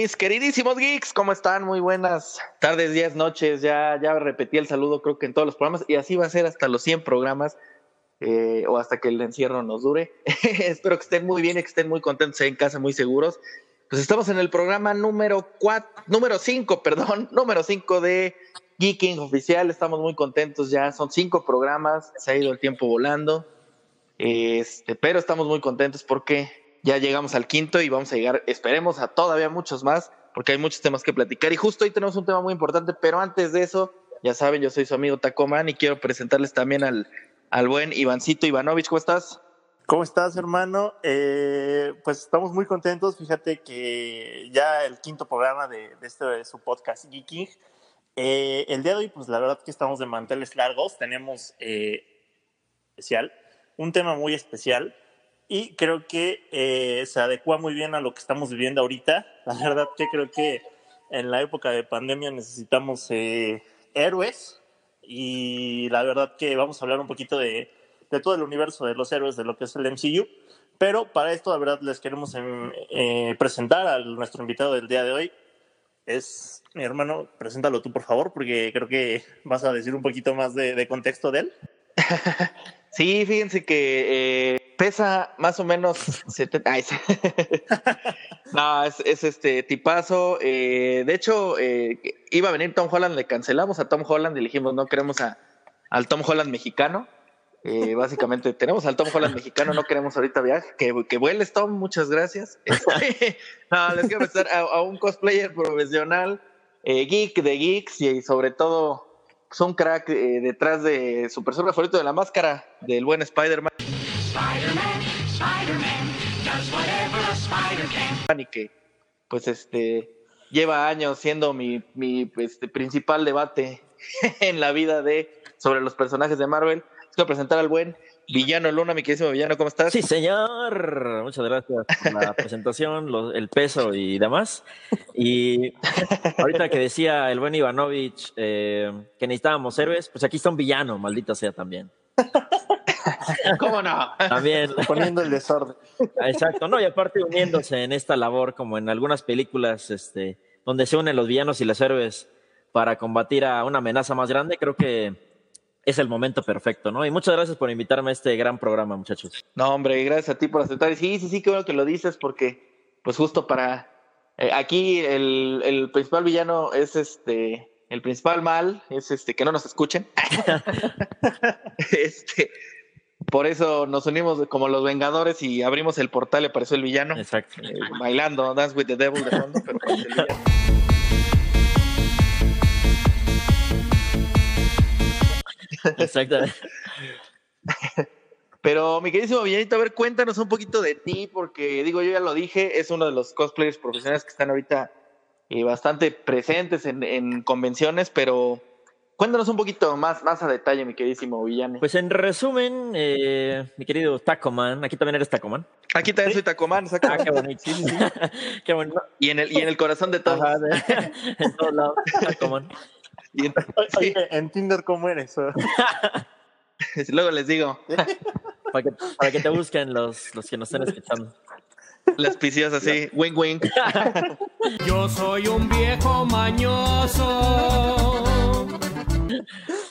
Mis queridísimos geeks, ¿cómo están? Muy buenas tardes, días, noches. Ya, ya repetí el saludo, creo que en todos los programas, y así va a ser hasta los 100 programas, eh, o hasta que el encierro nos dure. Espero que estén muy bien y que estén muy contentos en casa, muy seguros. Pues estamos en el programa número 4, número 5, perdón, número 5 de Geeking Oficial. Estamos muy contentos ya, son cinco programas, se ha ido el tiempo volando. Este, pero estamos muy contentos porque ya llegamos al quinto y vamos a llegar, esperemos, a todavía muchos más, porque hay muchos temas que platicar. Y justo hoy tenemos un tema muy importante, pero antes de eso, ya saben, yo soy su amigo Tacoman y quiero presentarles también al, al buen Ivancito Ivanovich. ¿Cómo estás? ¿Cómo estás, hermano? Eh, pues estamos muy contentos. Fíjate que ya el quinto programa de, este de su podcast Geeking. Eh, el día de hoy, pues la verdad que estamos de manteles largos. Tenemos eh, especial, un tema muy especial y creo que eh, se adecua muy bien a lo que estamos viviendo ahorita. La verdad que creo que en la época de pandemia necesitamos eh, héroes y la verdad que vamos a hablar un poquito de, de, todo el universo de los héroes de lo que es el MCU. Pero para esto, la verdad, les queremos em, eh, presentar a nuestro invitado del día de hoy. Es mi hermano, preséntalo tú, por favor, porque creo que vas a decir un poquito más de, de contexto de él. sí, fíjense que eh, pesa más o menos 70. no, es, es, este tipazo. Eh, de hecho, eh, iba a venir Tom Holland, le cancelamos a Tom Holland y dijimos no queremos a, al Tom Holland mexicano. Eh, básicamente tenemos al Tom Holland mexicano, no queremos ahorita viaje. Que, que vueles, Tom, muchas gracias. Este, no, les quiero presentar a, a, un cosplayer profesional, eh, geek de geeks y sobre todo pues, un crack eh, detrás de su personaje favorito de la máscara del buen. Spider-Man, Y que, pues, este, lleva años siendo mi, mi este, principal debate en la vida de sobre los personajes de Marvel. Quiero presentar al buen Villano Luna, mi queridísimo Villano, ¿cómo estás? Sí, señor. Muchas gracias por la presentación, lo, el peso y demás. Y ahorita que decía el buen Ivanovich eh, que necesitábamos héroes, pues aquí está un villano, maldita sea también. ¿Cómo no? También. Poniendo el desorden. Exacto, no, y aparte uniéndose en esta labor, como en algunas películas, este, donde se unen los villanos y los héroes para combatir a una amenaza más grande, creo que es el momento perfecto, ¿no? Y muchas gracias por invitarme a este gran programa, muchachos. No, hombre, gracias a ti por aceptar. Sí, sí, sí, qué bueno que lo dices, porque, pues justo para. Eh, aquí el, el principal villano es este el principal mal es este que no nos escuchen. este, por eso nos unimos como los Vengadores y abrimos el portal y apareció el villano. Exacto. Eh, bailando Dance with the Devil de fondo, pero el villano. Exactamente. Pero mi queridísimo villanito, a ver, cuéntanos un poquito de ti, porque digo, yo ya lo dije, es uno de los cosplayers profesionales que están ahorita y bastante presentes en, en, convenciones, pero cuéntanos un poquito más, más a detalle, mi queridísimo Villane. Pues en resumen, eh, mi querido Tacoman, aquí también eres Tacoman. Aquí también ¿Sí? soy Tacoman, exacto. Ah, qué bonito. Sí, sí, sí. qué bonito. Y en el, y en el corazón de todos. Ajá, de, en todos lados, Tacoman. Y en, sí. en Tinder, ¿cómo eres? Luego les digo. para, que, para que te busquen los, los que nos estén escuchando. Las piciosas, sí. Wing, wing. Yo soy un viejo mañoso.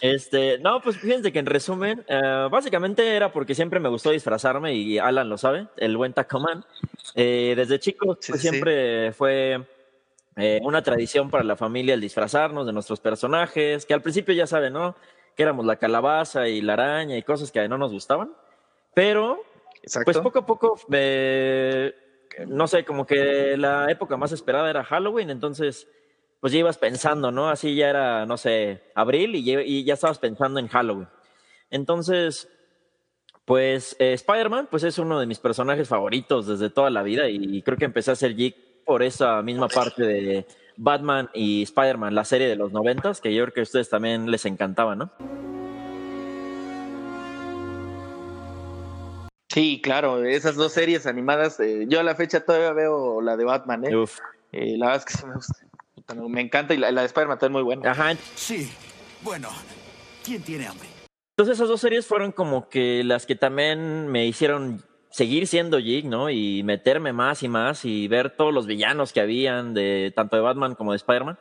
Este, no, pues fíjense que en resumen, uh, básicamente era porque siempre me gustó disfrazarme y Alan lo sabe, el buen Tacoman. Eh, desde chico Sí, pues, sí. siempre fue eh, una tradición para la familia el disfrazarnos de nuestros personajes, que al principio ya saben, ¿no? Que éramos la calabaza y la araña y cosas que no nos gustaban. Pero, Exacto. pues poco a poco, eh, no sé, como que la época más esperada era Halloween, entonces, pues ya ibas pensando, ¿no? Así ya era, no sé, abril y ya, y ya estabas pensando en Halloween. Entonces, pues eh, Spider-Man, pues es uno de mis personajes favoritos desde toda la vida y creo que empecé a ser geek por esa misma parte de Batman y Spider-Man, la serie de los noventas, que yo creo que a ustedes también les encantaba, ¿no? Sí, claro, esas dos series animadas, eh, yo a la fecha todavía veo la de Batman, ¿eh? Uf. Eh, la verdad es que sí me gusta. Me encanta y la, la de Spider-Man está muy buena. Ajá, Sí, bueno, ¿quién tiene hambre? Entonces esas dos series fueron como que las que también me hicieron seguir siendo geek, ¿no? Y meterme más y más y ver todos los villanos que habían, de, tanto de Batman como de Spider-Man.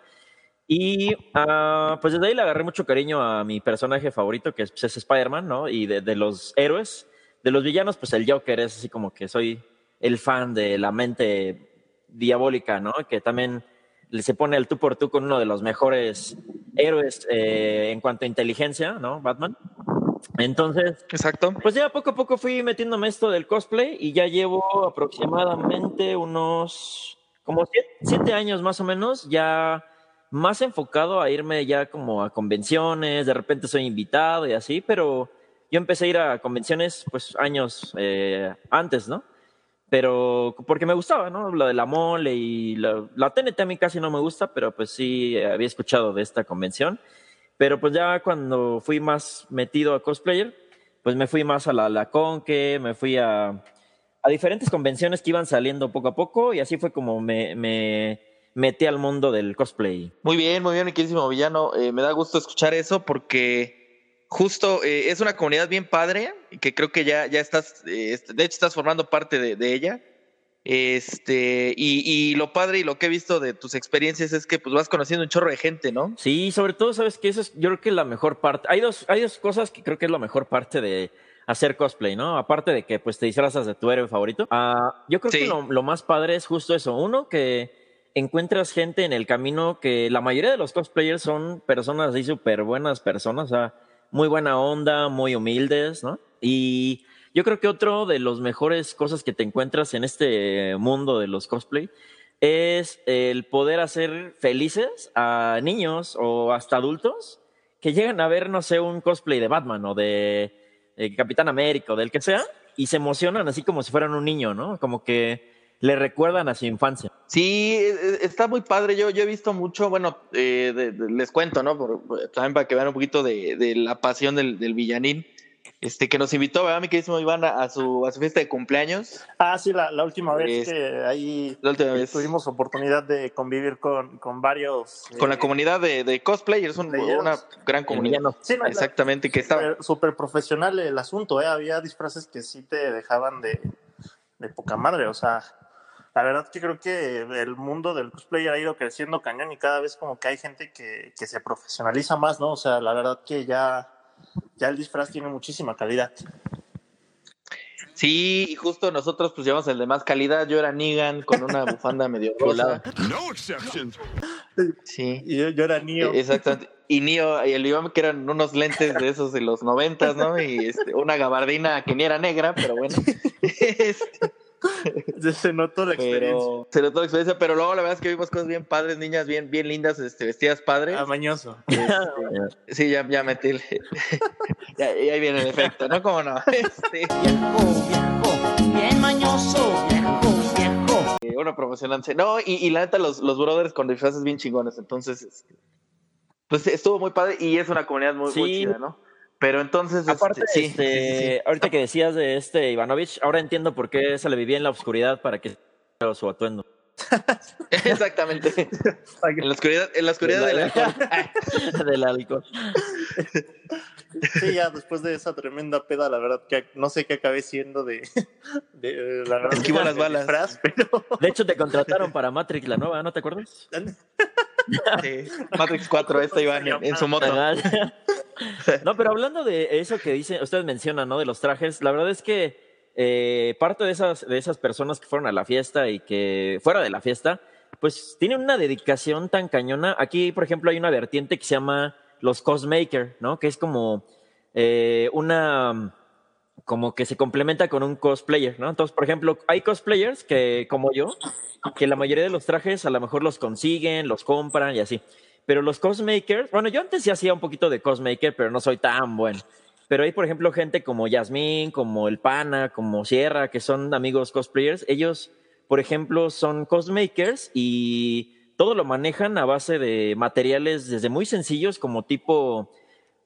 Y ah, pues desde ahí le agarré mucho cariño a mi personaje favorito, que es, pues, es Spider-Man, ¿no? Y de, de, los héroes, de los villanos, pues el Joker es así como que soy el fan de la mente diabólica, ¿no? Que también se pone el tú por tú con uno de los mejores héroes eh, en cuanto a inteligencia, ¿no? Batman. Entonces, exacto. Pues ya poco a poco fui metiéndome esto del cosplay y ya llevo aproximadamente unos como siete, siete años más o menos, ya más enfocado a irme ya como a convenciones, de repente soy invitado y así, pero yo empecé a ir a convenciones pues años eh, antes, ¿no? Pero porque me gustaba, ¿no? Lo de la mole y la, la, TNT a mí casi no me gusta, pero pues sí había escuchado de esta convención. Pero pues ya cuando fui más metido a cosplayer, pues me fui más a la, la Conque, me fui a, a diferentes convenciones que iban saliendo poco a poco y así fue como me, me metí al mundo del cosplay. Muy bien, muy bien, mi queridísimo villano. Eh, me da gusto escuchar eso porque justo eh, es una comunidad bien padre y que creo que ya, ya estás, eh, de hecho estás formando parte de, de ella. Este, y, y, lo padre y lo que he visto de tus experiencias es que pues vas conociendo un chorro de gente, ¿no? Sí, sobre todo, sabes que eso es, yo creo que es la mejor parte. Hay dos, hay dos cosas que creo que es la mejor parte de hacer cosplay, ¿no? Aparte de que pues te disfrazas de tu héroe favorito. Uh, yo creo sí. que lo, lo, más padre es justo eso. Uno, que encuentras gente en el camino que la mayoría de los cosplayers son personas así súper buenas personas, o sea, muy buena onda, muy humildes, ¿no? Y yo creo que otro de los mejores cosas que te encuentras en este mundo de los cosplay es el poder hacer felices a niños o hasta adultos que llegan a ver, no sé, un cosplay de Batman o de, de Capitán América o del que sea y se emocionan así como si fueran un niño, ¿no? Como que le recuerdan a su infancia. Sí, está muy padre. Yo, yo he visto mucho, bueno, eh, de, de, les cuento, ¿no? Por, también para que vean un poquito de, de la pasión del, del, villanín. Este, que nos invitó, ¿verdad, mi queridísimo Iván, a, su, a su fiesta de cumpleaños? Ah, sí, la, la última vez es, que ahí la última vez. tuvimos oportunidad de convivir con, con varios. Con eh, la comunidad de, de cosplayers, un, una gran comunidad. Sí, no, Exactamente, la, que estaba. Súper profesional el asunto, ¿eh? Había disfraces que sí te dejaban de, de poca madre, o sea la verdad que creo que el mundo del cosplay ha ido creciendo cañón y cada vez como que hay gente que, que, se profesionaliza más, ¿no? O sea, la verdad que ya, ya el disfraz tiene muchísima calidad. Sí, y justo nosotros pues llevamos el de más calidad. Yo era Negan con una bufanda medio rosa. No exceptions. Sí. Y yo, yo era Neo. Exactamente. Y Neo y el Iván que eran unos lentes de esos de los noventas, ¿no? Y este, una gabardina que ni era negra, pero bueno. Este, se notó la experiencia. Pero, se notó la experiencia, pero luego la verdad es que vimos cosas bien padres, niñas bien, bien lindas, este, vestidas padres. Amañoso. Este, sí, ya, ya metí. El, ya, ya, ahí viene el efecto, ¿no? ¿Cómo no? Este, viejo, viejo, bien mañoso, viejo, viejo. Eh, uno profesionante. No, y, y, la neta, los, los brothers con disfraces bien chingones. Entonces, este, pues estuvo muy padre y es una comunidad muy, sí. muy chida, ¿no? Pero entonces. Aparte, este, este, sí, sí, ahorita que decías de este Ivanovich, ahora entiendo por qué se le vivía en la oscuridad para que su atuendo. Exactamente. en la oscuridad, en la oscuridad del alcohol. del alcohol. Sí, ya después de esa tremenda peda, la verdad que no sé qué acabé siendo de, de la verdad. Esquivo las balas. Disfraz, pero... De hecho, te contrataron para Matrix, la nueva, ¿no te acuerdas? Sí. Matrix 4, esta Iván en, en su moto. No, pero hablando de eso que dice, ustedes mencionan, ¿no? De los trajes, la verdad es que eh, parte de esas, de esas personas que fueron a la fiesta y que fuera de la fiesta, pues tienen una dedicación tan cañona. Aquí, por ejemplo, hay una vertiente que se llama los cosmaker, ¿no? Que es como eh, una como que se complementa con un cosplayer, ¿no? Entonces, por ejemplo, hay cosplayers que, como yo, que la mayoría de los trajes a lo mejor los consiguen, los compran y así. Pero los cosmakers, bueno, yo antes sí hacía un poquito de cosmaker, pero no soy tan bueno. Pero hay, por ejemplo, gente como Yasmín, como El Pana, como Sierra, que son amigos cosplayers. Ellos, por ejemplo, son cosmakers y todo lo manejan a base de materiales desde muy sencillos como tipo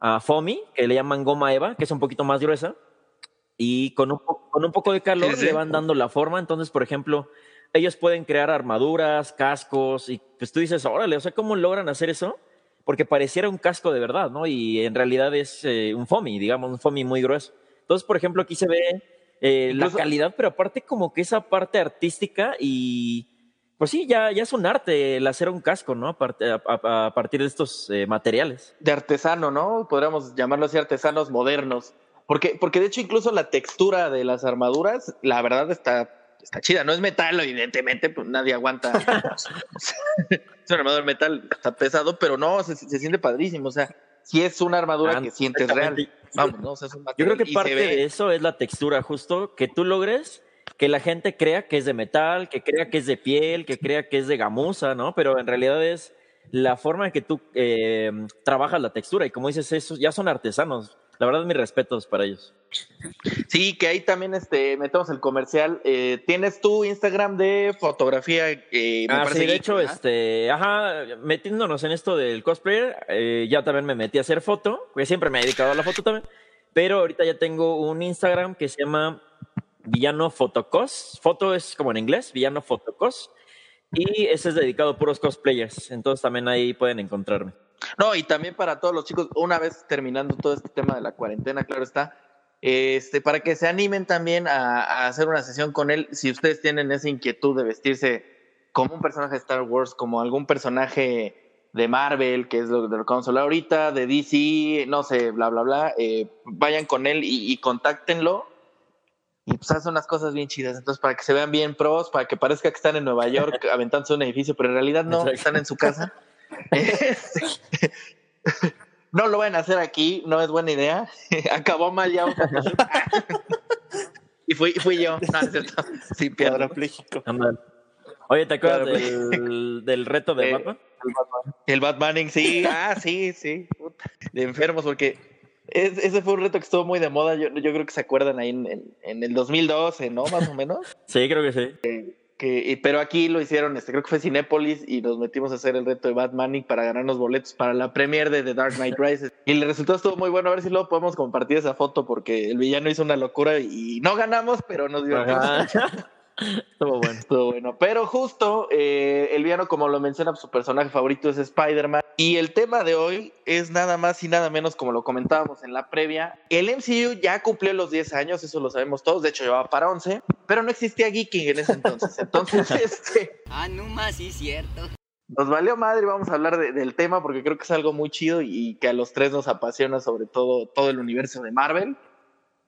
uh, foamy, que le llaman goma eva, que es un poquito más gruesa, y con un, con un poco de calor le van dando la forma. Entonces, por ejemplo, ellos pueden crear armaduras, cascos, y pues tú dices, órale, o sea, ¿cómo logran hacer eso? Porque pareciera un casco de verdad, ¿no? Y en realidad es eh, un foamy, digamos, un foamy muy grueso. Entonces, por ejemplo, aquí se ve eh, la calidad, pero aparte como que esa parte artística y pues sí, ya, ya es un arte el hacer un casco, ¿no? A, part- a partir de estos eh, materiales. de artesano, ¿no? Podríamos llamarlo así artesanos modernos. Porque, porque de hecho incluso la textura de las armaduras, la verdad está, está chida. No es metal, evidentemente, pues nadie aguanta. es una armadura de metal, está pesado, pero no, se, se siente padrísimo. O sea, si es una armadura Ah, que sientes real. Vamos, ¿no? O sea, es un Yo creo que parte de eso es la textura, justo que tú logres que la gente crea que es de metal, que crea que es de piel, que crea que es de gamuza, ¿no? Pero en realidad es la forma en que tú eh, trabajas la textura y como dices, esos ya son artesanos. La verdad, mis respetos para ellos. Sí, que ahí también este, metemos el comercial. Eh, Tienes tu Instagram de fotografía. Eh, me Ah, sí, de hecho, ¿verdad? este, ajá, metiéndonos en esto del cosplayer, eh, ya también me metí a hacer foto, porque siempre me he dedicado a la foto también, pero ahorita ya tengo un Instagram que se llama Villano Fotocos, foto es como en inglés, Villano Fotocos, y ese es dedicado a puros cosplayers, entonces también ahí pueden encontrarme. No, y también para todos los chicos, una vez terminando todo este tema de la cuarentena, claro está, este, para que se animen también a, a hacer una sesión con él, si ustedes tienen esa inquietud de vestirse como un personaje de Star Wars, como algún personaje de Marvel, que es lo de lo que vamos a hablar ahorita, de DC, no sé, bla, bla, bla, eh, vayan con él y, y contáctenlo. Y pues hace unas cosas bien chidas. Entonces, para que se vean bien pros, para que parezca que están en Nueva York aventándose un edificio, pero en realidad no, Exacto. están en su casa. Este, no lo van a hacer aquí, no es buena idea. Acabó mal ya. y fui, fui yo. No, es cierto. Oye, ¿te acuerdas del, del reto de Eh, Batman? El Batmaning, sí, ah, sí, sí. Puta, De enfermos, porque es- ese fue un reto que estuvo muy de moda. Yo, yo creo que se acuerdan ahí en, en- en el 2012, ¿no? Más o menos. Sí, creo que sí. Que, y- pero aquí lo hicieron, este, creo que fue Cinépolis y nos metimos a hacer el reto de Batman para ganarnos boletos para la premiere de The Dark Knight Rises. Y el resultado estuvo muy bueno, a ver si luego podemos compartir esa foto porque el villano hizo una locura y no ganamos, pero nos dio. Estuvo bueno. Estuvo bueno. Pero justo eh, el villano, como lo menciona, su personaje favorito es Spider-Man. Y el tema de hoy es nada más y nada menos, como lo comentábamos en la previa. El MCU ya cumplió los 10 años, eso lo sabemos todos. De hecho, llevaba para 11, pero no existía Geeking en ese entonces. Entonces, este. Ah, no más, sí, cierto. Nos valió madre, vamos a hablar de- del tema porque creo que es algo muy chido y que a los tres nos apasiona sobre todo todo el universo de Marvel.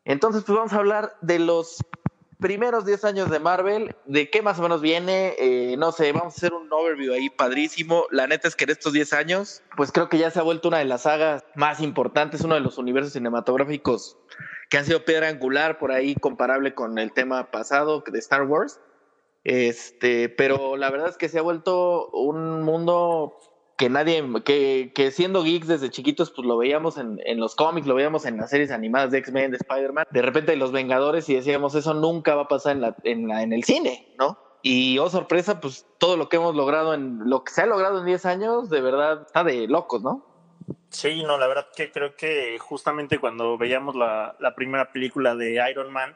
Entonces, pues vamos a hablar de los primeros 10 años de Marvel, de qué más o menos viene, eh, no sé, vamos a hacer un overview ahí padrísimo. La neta es que en estos 10 años, pues creo que ya se ha vuelto una de las sagas más importantes, uno de los universos cinematográficos que han sido piedra angular por ahí comparable con el tema pasado de Star Wars. Este, pero la verdad es que se ha vuelto un mundo que nadie, que, que siendo geeks desde chiquitos, pues lo veíamos en, en los cómics, lo veíamos en las series animadas de X-Men, de Spider-Man, de repente los Vengadores y decíamos, eso nunca va a pasar en, la, en, la- en el cine, ¿no? Y oh sorpresa, pues todo lo que hemos logrado en, lo que se ha logrado en 10 años, de verdad, está de locos, ¿no? Sí, no, la verdad que creo que justamente cuando veíamos la, la primera película de Iron Man,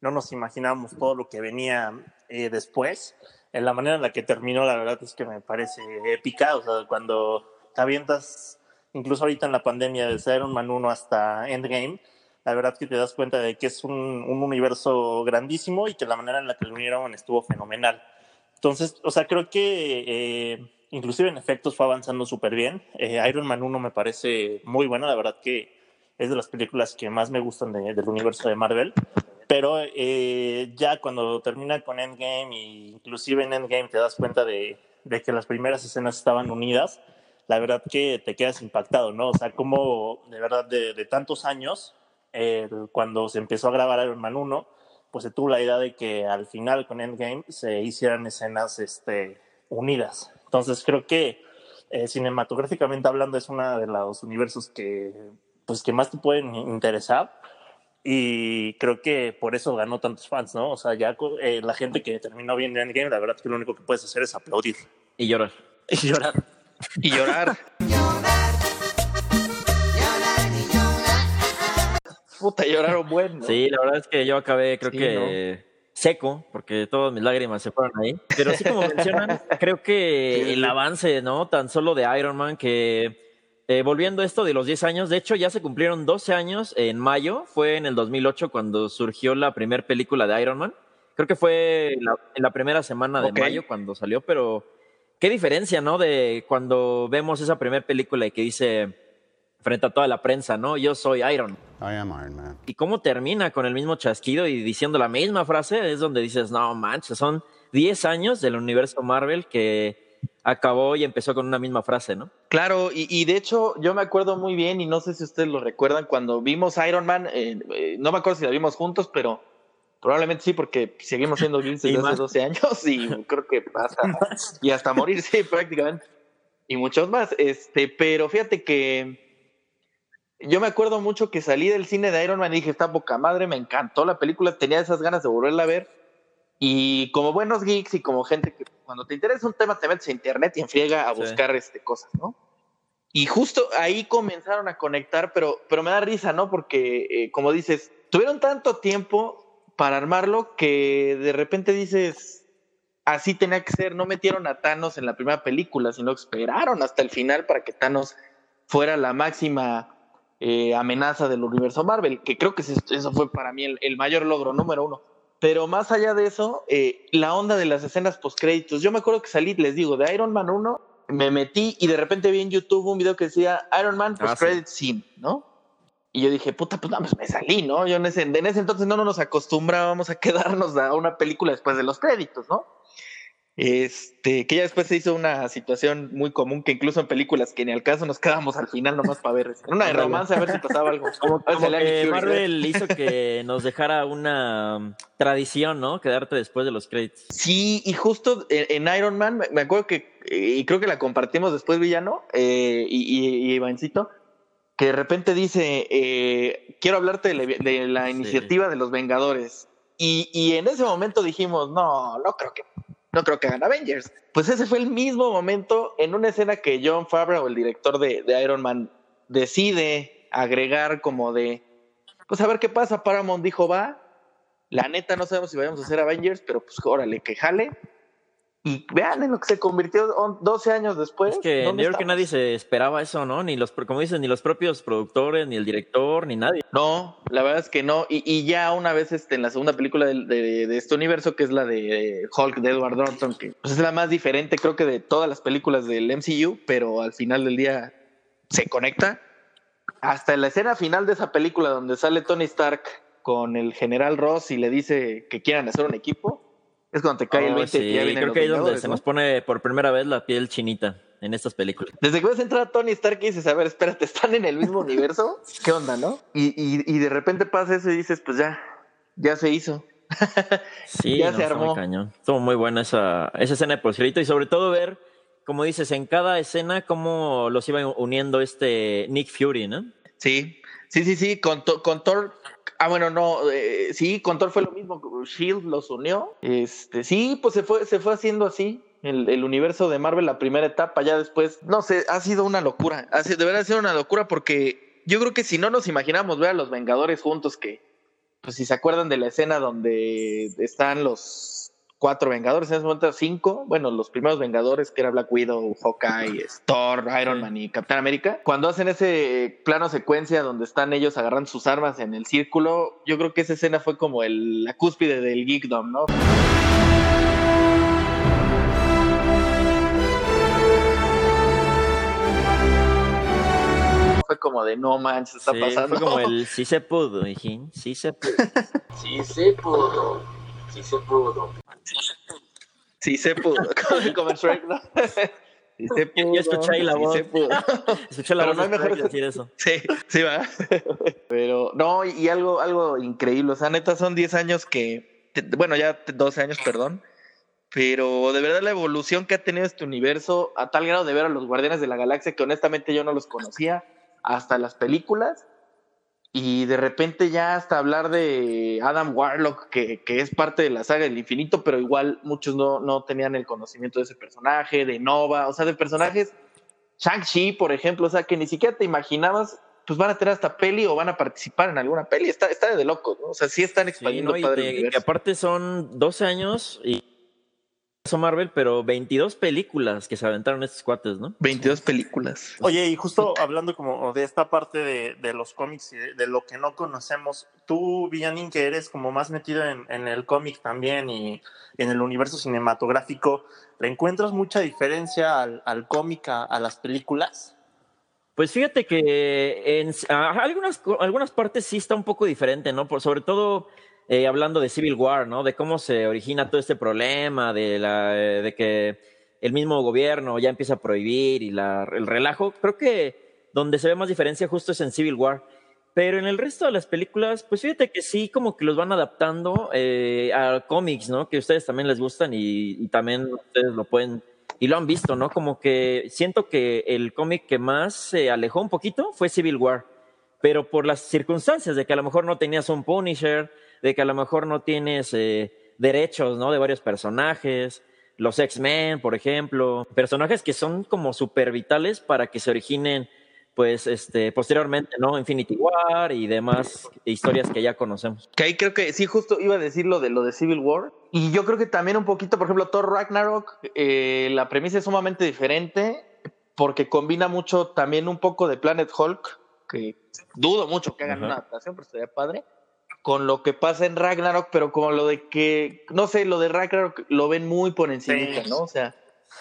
no nos imaginábamos todo lo que venía eh, después. En la manera en la que terminó, la verdad es que me parece épica. O sea, cuando te avientas, incluso ahorita en la pandemia, desde Iron Man 1 hasta Endgame, la verdad que te das cuenta de que es un, un universo grandísimo y que la manera en la que lo unieron estuvo fenomenal. Entonces, o sea, creo que eh, inclusive en efectos fue avanzando súper bien. Eh, Iron Man 1 me parece muy buena, la verdad que es de las películas que más me gustan de- del universo de Marvel. Pero eh, ya cuando termina con Endgame, y inclusive en Endgame te das cuenta de, de que las primeras escenas estaban unidas, la verdad que te quedas impactado, ¿no? O sea, como de verdad de, de tantos años, eh, cuando se empezó a grabar Iron Man 1, pues se tuvo la idea de que al final con Endgame se hicieran escenas este, unidas. Entonces creo que eh, cinematográficamente hablando es uno de los universos que, pues, que más te pueden interesar y creo que por eso ganó tantos fans, ¿no? O sea, ya eh, la gente que terminó viendo Endgame, la verdad que lo único que puedes hacer es aplaudir Y llorar. y llorar. Y llorar. Puta, lloraron bueno. ¿no? Sí, la verdad es que yo acabé, creo Sí, que seco, porque todas mis lágrimas se fueron ahí. Pero sí, como mencionan, creo que el avance, ¿no? Tan solo de Iron Man, que eh, volviendo a esto de los 10 años, de hecho ya se cumplieron 12 años en mayo, fue en el 2008 cuando surgió la primera película de Iron Man. Creo que fue la- en la primera semana de mayo cuando salió, pero qué diferencia, ¿no? De cuando vemos esa primera película y que dice frente a toda la prensa, ¿no? Yo soy Iron. I am Iron Man. Y cómo termina con el mismo chasquido y diciendo la misma frase, es donde dices, no manches, son 10 años del universo Marvel que acabó y empezó con una misma frase, ¿no? Claro, y, y de hecho yo me acuerdo muy bien, y no sé si ustedes lo recuerdan, cuando vimos Iron Man, eh, eh, no me acuerdo si la vimos juntos, pero probablemente sí, porque seguimos siendo geeks desde hace más. 12 años y creo que hasta, y hasta morir, sí, prácticamente, y muchos más. Este, pero fíjate que yo me acuerdo mucho que salí del cine de Iron Man y dije, está poca madre, me encantó la película, tenía esas ganas de volverla a ver. Y como buenos geeks y como gente que cuando te interesa un tema te metes a internet y en friega a Sí. buscar este, cosas, ¿no? Y justo ahí comenzaron a conectar, pero, pero me da risa, ¿no? Porque, eh, como dices, tuvieron tanto tiempo para armarlo que de repente dices, así tenía que ser, no metieron a Thanos en la primera película, sino esperaron hasta el final para que Thanos fuera la máxima eh, amenaza del universo Marvel, que creo que eso fue para mí el, el mayor logro número uno. Pero más allá de eso, eh, la onda de las escenas postcréditos. Yo me acuerdo que salí, les digo, de Iron Man 1, me metí y de repente vi en YouTube un video que decía Iron Man Ah, postcredit scene, ¿no? Y yo dije, puta, pues nada más me salí, ¿no? Yo en ese, en ese entonces no nos acostumbrábamos a quedarnos a una película después de los créditos, ¿no? Este, que ya después se hizo una situación muy común que incluso en películas que ni al caso nos quedábamos al final nomás para ver. En una de romance a ver si pasaba algo. Marvel hizo que nos dejara una um, tradición, ¿no? Quedarte después de los créditos. Sí, y justo en, Iron Man, me, acuerdo que, y creo que la compartimos después, Villano, eh, y, y, y Ivancito, que de repente dice, eh, quiero hablarte de la, de la Sí. iniciativa de los Vengadores. Y, y en ese momento dijimos, no, no creo que, no creo que hagan Avengers. Pues ese fue el mismo momento en una escena que John Favreau, el director de, de Iron Man, decide agregar como de, pues a ver qué pasa. Paramount dijo, va, la neta no sabemos si vayamos a hacer Avengers, pero pues órale, que jale. Y vean en lo que se convirtió on- 12 años después. Es que ¿dónde yo creo que estamos? nadie se esperaba eso, ¿no? Ni los, como dicen, ni los propios productores, ni el director, ni nadie. No, la verdad es que no. Y, y ya una vez este, en la segunda película de, de- de este universo, que es la de Hulk de Edward Norton, que pues, es la más diferente, creo que de todas las películas del MCU, pero al final del día se conecta. Hasta en la escena final de esa película, donde sale Tony Stark con el general Ross y le dice que quieran hacer un equipo, es cuando te cae el Oh, 20 que sí, ya vienen creo los que ahí es donde se ¿no? nos pone por primera vez la piel chinita en estas películas. Desde que ves entrar a Tony Stark y dices, a ver, espérate, ¿están en el mismo universo? ¿Qué onda, no? Y, y, y de repente pasa eso y dices, pues ya, ya se hizo. Sí, Ya no, se está muy armó. cañón. Estuvo muy buena esa, esa escena de postcrédito y sobre todo ver, como dices, en cada escena cómo los iba uniendo este Nick Fury, ¿no? Sí, sí, sí, sí, con, To- con Thor. Ah, bueno, no, eh, sí, con Thor fue lo mismo. Shield los unió. Este, sí, pues se fue, se fue haciendo así. El, universo de Marvel, la primera etapa, ya después, no sé, ha sido una locura. Ha sido, de verdad sido una locura porque yo creo que si no nos imaginamos ver a los Vengadores juntos, que, pues si se acuerdan de la escena donde están los cuatro Vengadores, en ese momento cinco, bueno, los primeros Vengadores, que era Black Widow, Hawkeye, Thor, Iron. Man y Capitán América, cuando hacen ese plano secuencia donde están ellos agarrando sus armas en el círculo, yo creo que esa escena fue como el, la cúspide del geekdom, ¿no? Fue como de no manches, está Sí, pasando. Fue como el sí se pudo, hijín, sí se pudo. Sí se pudo, sí se pudo. Sí se pudo, como, en Shrek, ¿no? Sí se Yo- yo pudo, escuché ahí la sí voz. se pudo. Escuché la Pero voz no hay Shrek mejores- decir eso. Sí, sí va. Pero no, y algo, algo increíble. O sea, neta, son 10 años que, bueno, ya 12 años, perdón. Pero de verdad la evolución que ha tenido este universo, a tal grado de ver a los Guardianes de la Galaxia, que honestamente yo no los conocía, hasta las películas. Y de repente ya hasta hablar de Adam Warlock, que, que es parte de la saga del infinito, pero igual muchos no, no tenían el conocimiento de ese personaje, de Nova, o sea, de personajes Shang-Chi, por ejemplo, o sea, que ni siquiera te imaginabas, pues van a tener hasta peli o van a participar en alguna peli. Está, está de locos, ¿no? O sea, sí están Sí, expandiendo ¿no? Y padre aparte son 12 años y Marvel, pero 22 películas que se aventaron estos cuates, ¿no? 22 películas. Oye, y justo hablando como de esta parte de, de los cómics y de, de lo que no conocemos, tú, Villanin, que eres como más metido en, en el cómic también y en el universo cinematográfico, ¿le encuentras mucha diferencia al, al cómic a, a las películas? Pues fíjate que en a- algunas, algunas partes sí está un poco diferente, ¿no? Por, sobre todo eh, hablando de Civil War, ¿no? De cómo se origina todo este problema, de, la, eh, de que el mismo gobierno ya empieza a prohibir y la, el relajo. Creo que donde se ve más diferencia justo es en Civil War. Pero en el resto de las películas, pues fíjate que sí, como que los van adaptando eh, a cómics, ¿no? Que ustedes también les gustan y, y también ustedes lo pueden y lo han visto, ¿no? Como que siento que el cómic que más se alejó un poquito fue Civil War, pero por las circunstancias de que a lo mejor no tenías un Punisher, de que a lo mejor no tienes eh, derechos, ¿no? De varios personajes, los X-Men, por ejemplo, personajes que son como súper vitales para que se originen, pues, este, posteriormente, ¿no? Infinity War y demás historias que ya conocemos. Que ahí creo que sí, justo iba a decir lo de lo de Civil War. Y yo creo que también un poquito, por ejemplo, Thor Ragnarok, eh, la premisa es sumamente diferente porque combina mucho también un poco de Planet Hulk, que dudo mucho que hagan Ajá. una adaptación, pero estaría padre, con lo que pasa en Ragnarok, pero como lo de que, no sé, lo de Ragnarok lo ven muy por encima, Sí. ¿no? O sea,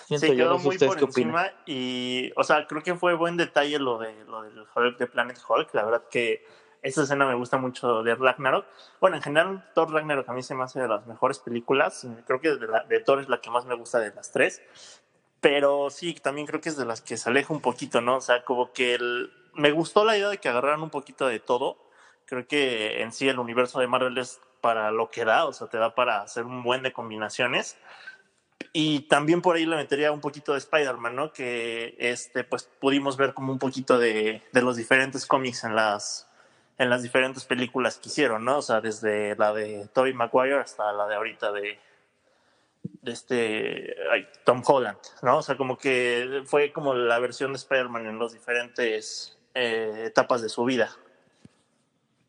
siento Se yo, quedó no sé muy ustedes por qué opinan. encima y, o sea, creo que fue buen detalle lo, de, lo del Hulk de Planet Hulk. La verdad que esa escena me gusta mucho de Ragnarok. Bueno, en general, Thor Ragnarok a mí se me hace de las mejores películas. Creo que de, la- de Thor es la que más me gusta de las tres. Pero sí, también creo que es de las que se aleja un poquito, ¿no? O sea, como que el- me gustó la idea de que agarraran un poquito de todo. Creo que en sí el universo de Marvel es para lo que da, o sea, te da para hacer un buen de combinaciones. Y también por ahí le metería un poquito de Spider-Man, ¿no? Que este, pues pudimos ver como un poquito de, de los diferentes cómics en las, en las diferentes películas que hicieron, ¿no? O sea, desde la de Tobey Maguire hasta la de ahorita de, de este ay, Tom Holland, ¿no? O sea, como que fue como la versión de Spider-Man en las diferentes eh, etapas de su vida.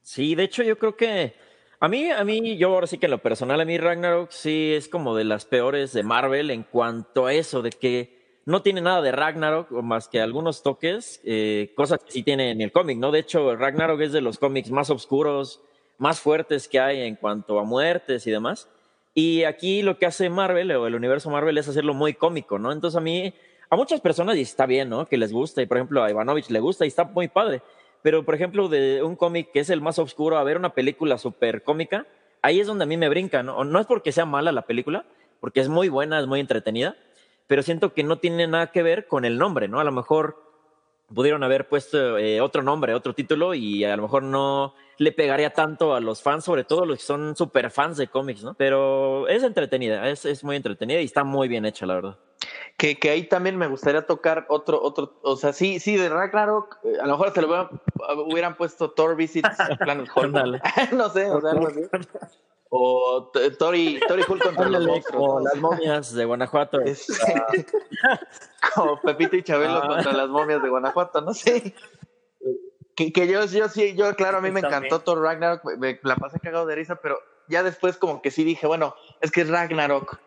Sí, de hecho yo creo que a mí, a mí, yo ahora sí que en lo personal, a mí Ragnarok sí es como de las peores de Marvel en cuanto a eso, de que no tiene nada de Ragnarok, más que algunos toques, eh, cosas que sí tiene en el cómic, ¿no? De hecho, Ragnarok es de los cómics más oscuros, más fuertes que hay en cuanto a muertes y demás. Y aquí lo que hace Marvel o el universo Marvel es hacerlo muy cómico, ¿no? Entonces a mí, a muchas personas y está bien, ¿no? Que les gusta, y por ejemplo a Ivanovich le gusta y está muy padre. Pero, por ejemplo, de un cómic que es el más oscuro a ver una película súper cómica, ahí es donde a mí me brinca, ¿no? No es porque sea mala la película, porque es muy buena, es muy entretenida, pero siento que no tiene nada que ver con el nombre, ¿no? A lo mejor pudieron haber puesto eh, otro nombre, otro título, y a lo mejor no le pegaría tanto a los fans, sobre todo los que son súper fans de cómics, ¿no? Pero es entretenida, es, es muy entretenida y está muy bien hecha, la verdad. Que, que ahí también me gustaría tocar otro, otro, o sea, sí, sí, de Ragnarok, eh, a lo mejor se lo hubieran, hubieran puesto Thor Visits Planet Hulk. No sé, o sea, algo así. O T- Thor y, Thor y Hulk contra los monstruos. ¿no? las momias de Guanajuato. Es- como Pepito y Chabelo Ah. contra las momias de Guanajuato, no sé. Que, que yo, yo sí, yo, claro, a mí me encantó Thor Ragnarok, me, me la pasé cagado de risa, pero ya después como que sí dije, bueno, es que es Ragnarok.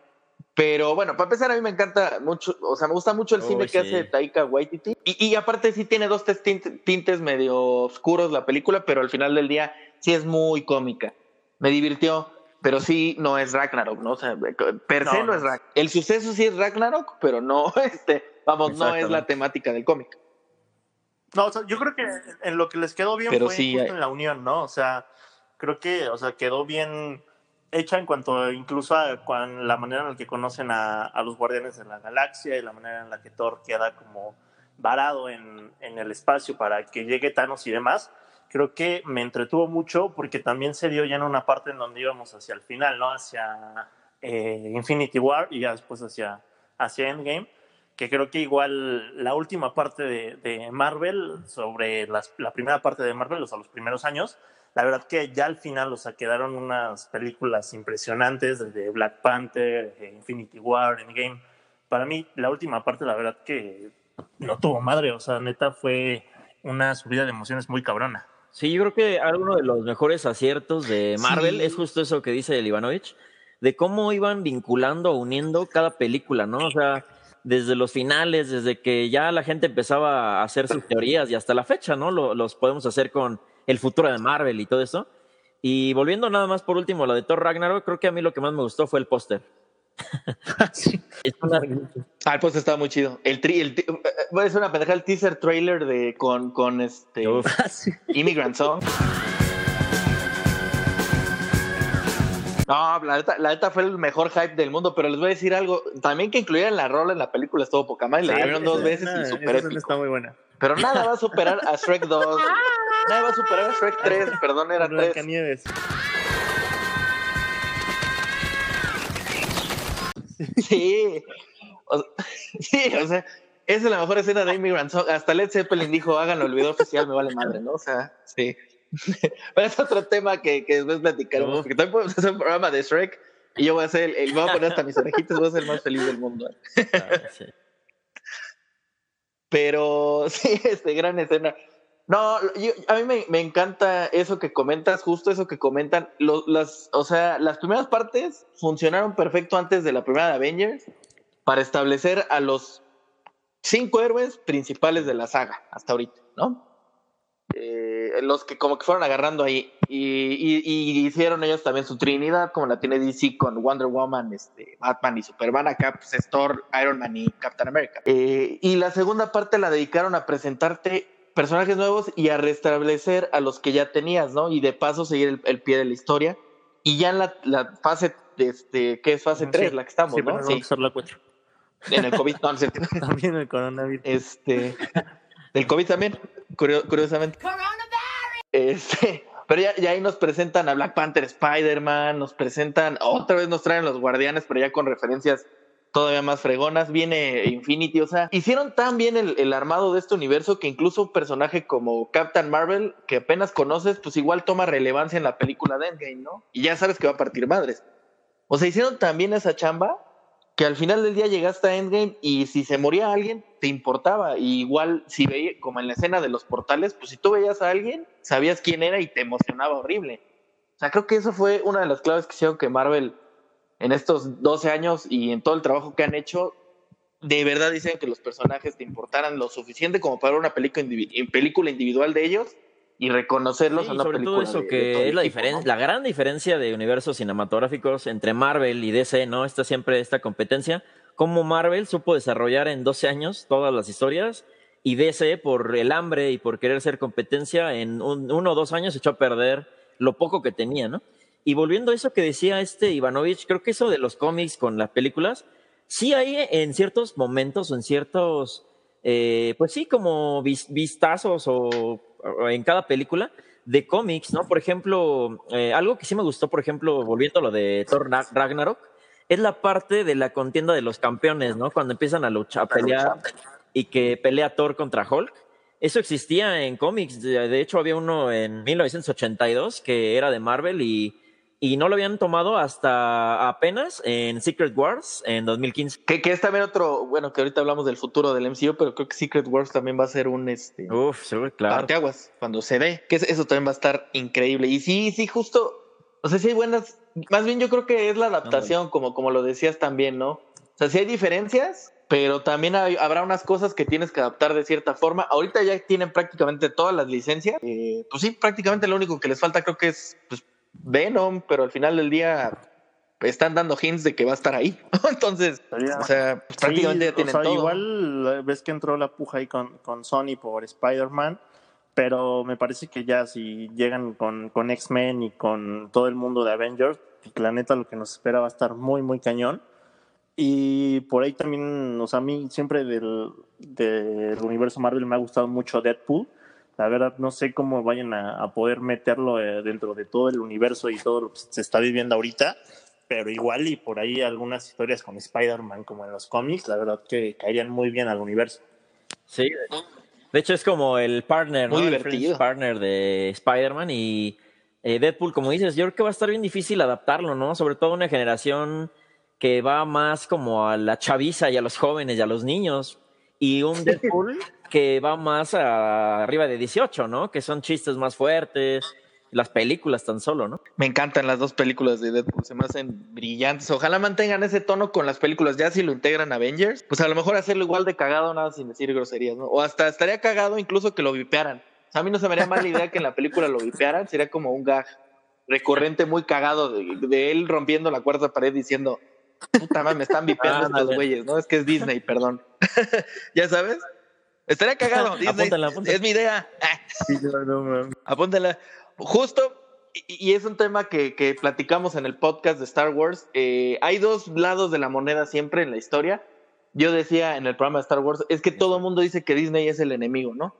Pero bueno, para empezar, a mí me encanta mucho, o sea, me gusta mucho el cine que hace Taika Waititi. Y, y aparte sí tiene dos tes- tint- tintes medio oscuros la película, pero al final del día sí es muy cómica. Me divirtió, pero sí no es Ragnarok, ¿no? O sea, per se No, es. Ragnarok. El suceso sí es Ragnarok, pero no, este, vamos, no es la temática del cómic. No, o sea, yo creo que en lo que les quedó bien Pero fue sí, justo hay- en la unión, ¿no? O sea, creo que, o sea, quedó bien hecha en cuanto incluso a la manera en la que conocen a, los Guardianes de la Galaxia y la manera en la que Thor queda como varado en, en el espacio para que llegue Thanos y demás. Creo que me entretuvo mucho porque también se dio ya en una parte en donde íbamos hacia el final, ¿no? Hacia eh, Infinity War y ya después hacia, hacia Endgame que creo que igual la última parte de, Marvel, sobre la primera parte de Marvel, o sea, los primeros años, la verdad que ya al final, o sea, quedaron unas películas impresionantes, desde Black Panther, eh, Infinity War, Endgame. Para mí, la última parte, la verdad que no tuvo madre, o sea, neta fue una subida de emociones muy cabrona. Sí, yo creo que alguno de los mejores aciertos de Marvel Sí. es justo eso que dice el Ivanovich, de cómo iban vinculando, uniendo cada película, ¿no? O sea, desde los finales, desde que ya la gente empezaba a hacer sus teorías y hasta la fecha, ¿no? Lo- los podemos hacer con el futuro de Marvel y todo eso. Y volviendo nada más por último a lo de Thor Ragnarok, creo que a mí lo que más me gustó fue el póster. Es una- Ah, el póster estaba muy chido. El, tri, el ti- eh, es una pendeja el teaser trailer de con, con este Uf. Immigrant Song. No, la neta, la neta fue el mejor hype del mundo, pero les voy a decir algo. También que incluyeran la rola en la película estuvo poca madre. La Sí, vieron dos veces y super épico. está muy buena. Pero nada va a superar a Shrek 2. Nada va a superar a Shrek 3. Perdón, era 3. Blancanieves. Sí. O, sí, o sea, esa es la mejor escena de Immigrant Song. Hasta Led Zeppelin dijo, háganlo el video oficial, me vale madre, ¿no? O sea, sí. Pero es otro tema que, que después platicaremos. Porque también podemos hacer un programa de Shrek y yo voy a ser el, el- voy a poner hasta mis orejitas, voy a ser el más feliz del mundo. sí. Pero sí, este gran escena. No, yo- a mí me, me encanta eso que comentas, justo eso que comentan. Lo- las, o sea, las primeras partes funcionaron perfecto antes de la primera de Avengers para establecer a los cinco héroes principales de la saga hasta ahorita, ¿no? Eh, los que como que fueron agarrando ahí y, y- y hicieron ellos también su trinidad como la tiene DC con Wonder Woman, este, Batman y Superman, acá pues es Thor, Iron Man y Captain America. Eh, y la segunda parte la dedicaron a presentarte personajes nuevos y a restablecer a los que ya tenías, ¿no? Y de paso seguir el, el pie de la historia. Y ya en la, la fase, de este, ¿qué es fase Sí, 3? la que estamos, Sí, ¿no? pero no Sí, la en el COVID, no. También el coronavirus. Este, del COVID también, curio- curiosamente. Este, pero ya, ya ahí nos presentan a Black Panther, Spider-Man, nos presentan, otra vez nos traen los Guardianes, pero ya con referencias todavía más fregonas. Viene Infinity, o sea, hicieron tan bien el, el armado de este universo que incluso un personaje como Captain Marvel, que apenas conoces, pues igual toma relevancia en la película de Endgame, ¿no? Y ya sabes que va a partir madres. O sea, hicieron tan bien esa chamba que al final del día llegaste a Endgame y si se moría alguien, te importaba. Igual, si veía, como en la escena de los portales, pues si tú veías a alguien, sabías quién era y te emocionaba horrible. O sea, creo que eso fue una de las claves que hicieron que Marvel, en estos 12 años y en todo el trabajo que han hecho, de verdad dicen que los personajes te importaran lo suficiente como para una película individual de ellos y reconocerlos Sí, en una sobre película. todo eso de- de que todo es la diferencia, ¿no? la gran diferencia de universos cinematográficos entre Marvel y DC, ¿no? Está siempre esta competencia. Como Marvel supo desarrollar en 12 años todas las historias y DC por el hambre y por querer ser competencia en un- uno o dos años echó a perder lo poco que tenía, ¿no? Y volviendo a eso que decía este Ivanovich, creo que eso de los cómics con las películas, sí hay en ciertos momentos o en ciertos, eh, pues sí, como vis- vistazos o en cada película de cómics, ¿no? Por ejemplo, eh, algo que sí me gustó, por ejemplo, volviendo a lo de Thor Ra- Ragnarok, es la parte de la contienda de los campeones, ¿no? Cuando empiezan a luchar, a pelear y que pelea Thor contra Hulk. Eso existía en cómics. De de hecho, había uno en 1982 que era de Marvel y, y no lo habían tomado hasta apenas en Secret Wars en 2015. Que, que es también otro, bueno, que ahorita hablamos del futuro del MCU, pero creo que Secret Wars también va a ser un este Uf, sí, claro. parteaguas cuando se dé, que es- eso también va a estar increíble. Y sí, sí, justo, o sea, sí hay buenas, más bien yo creo que es la adaptación, como, como lo decías también, ¿no? O sea, sí hay diferencias, pero también hay- habrá unas cosas que tienes que adaptar de cierta forma. Ahorita ya tienen prácticamente todas las licencias. Eh, pues sí, prácticamente lo único que les falta creo que es pues, Venom, pero al final del día están dando hints de que va a estar ahí. Entonces, o sea, pues, prácticamente Sí, ya tienen o sea, todo. Igual eh, ves que entró la puja ahí con, con Sony por Spider-Man, pero me parece que ya si llegan con, con X-Men y con todo el mundo de Avengers, la neta lo que nos espera va a estar muy, muy cañón. Y por ahí también, o sea, a mí siempre del, del universo Marvel me ha gustado mucho Deadpool. La verdad, no sé cómo vayan a, a poder meterlo eh, dentro de todo el universo y todo lo que se está viviendo ahorita, pero igual y por ahí algunas historias con Spider-Man como en los cómics, la verdad que caerían muy bien al universo. Sí. De hecho, es como el partner, ¿no? Muy El divertido. French partner de Spider-Man y eh, Deadpool, como dices, yo creo que va a estar bien difícil adaptarlo, ¿no? Sobre todo una generación que va más como a la chaviza y a los jóvenes y a los niños. Y un Deadpool que va más a arriba de 18, ¿no? Que son chistes más fuertes, las películas tan solo, ¿no? Me encantan las dos películas de Deadpool, se me hacen brillantes. Ojalá mantengan ese tono con las películas. Ya si lo integran a Avengers, pues a lo mejor hacerlo igual de cagado, nada sin decir groserías, ¿no? O hasta estaría cagado incluso que lo vipearan. O sea, a mí no se me haría mala idea que en la película lo vipearan, sería como un gag recurrente muy cagado de, de él rompiendo la cuarta pared diciendo, puta madre, me están vipeando Ándale. estos güeyes, ¿no? Es que es Disney, perdón. ¿Ya sabes? Estaría cagado, Disney. Apúntala, apúntala. Es mi idea. Sí, no, no. Apúntala. Justo, y, y es un tema que, que platicamos en el podcast de Star Wars. eh, hay dos lados de la moneda siempre en la historia. Yo decía en el programa de Star Wars, es que todo el mundo dice que Disney es el enemigo, ¿no?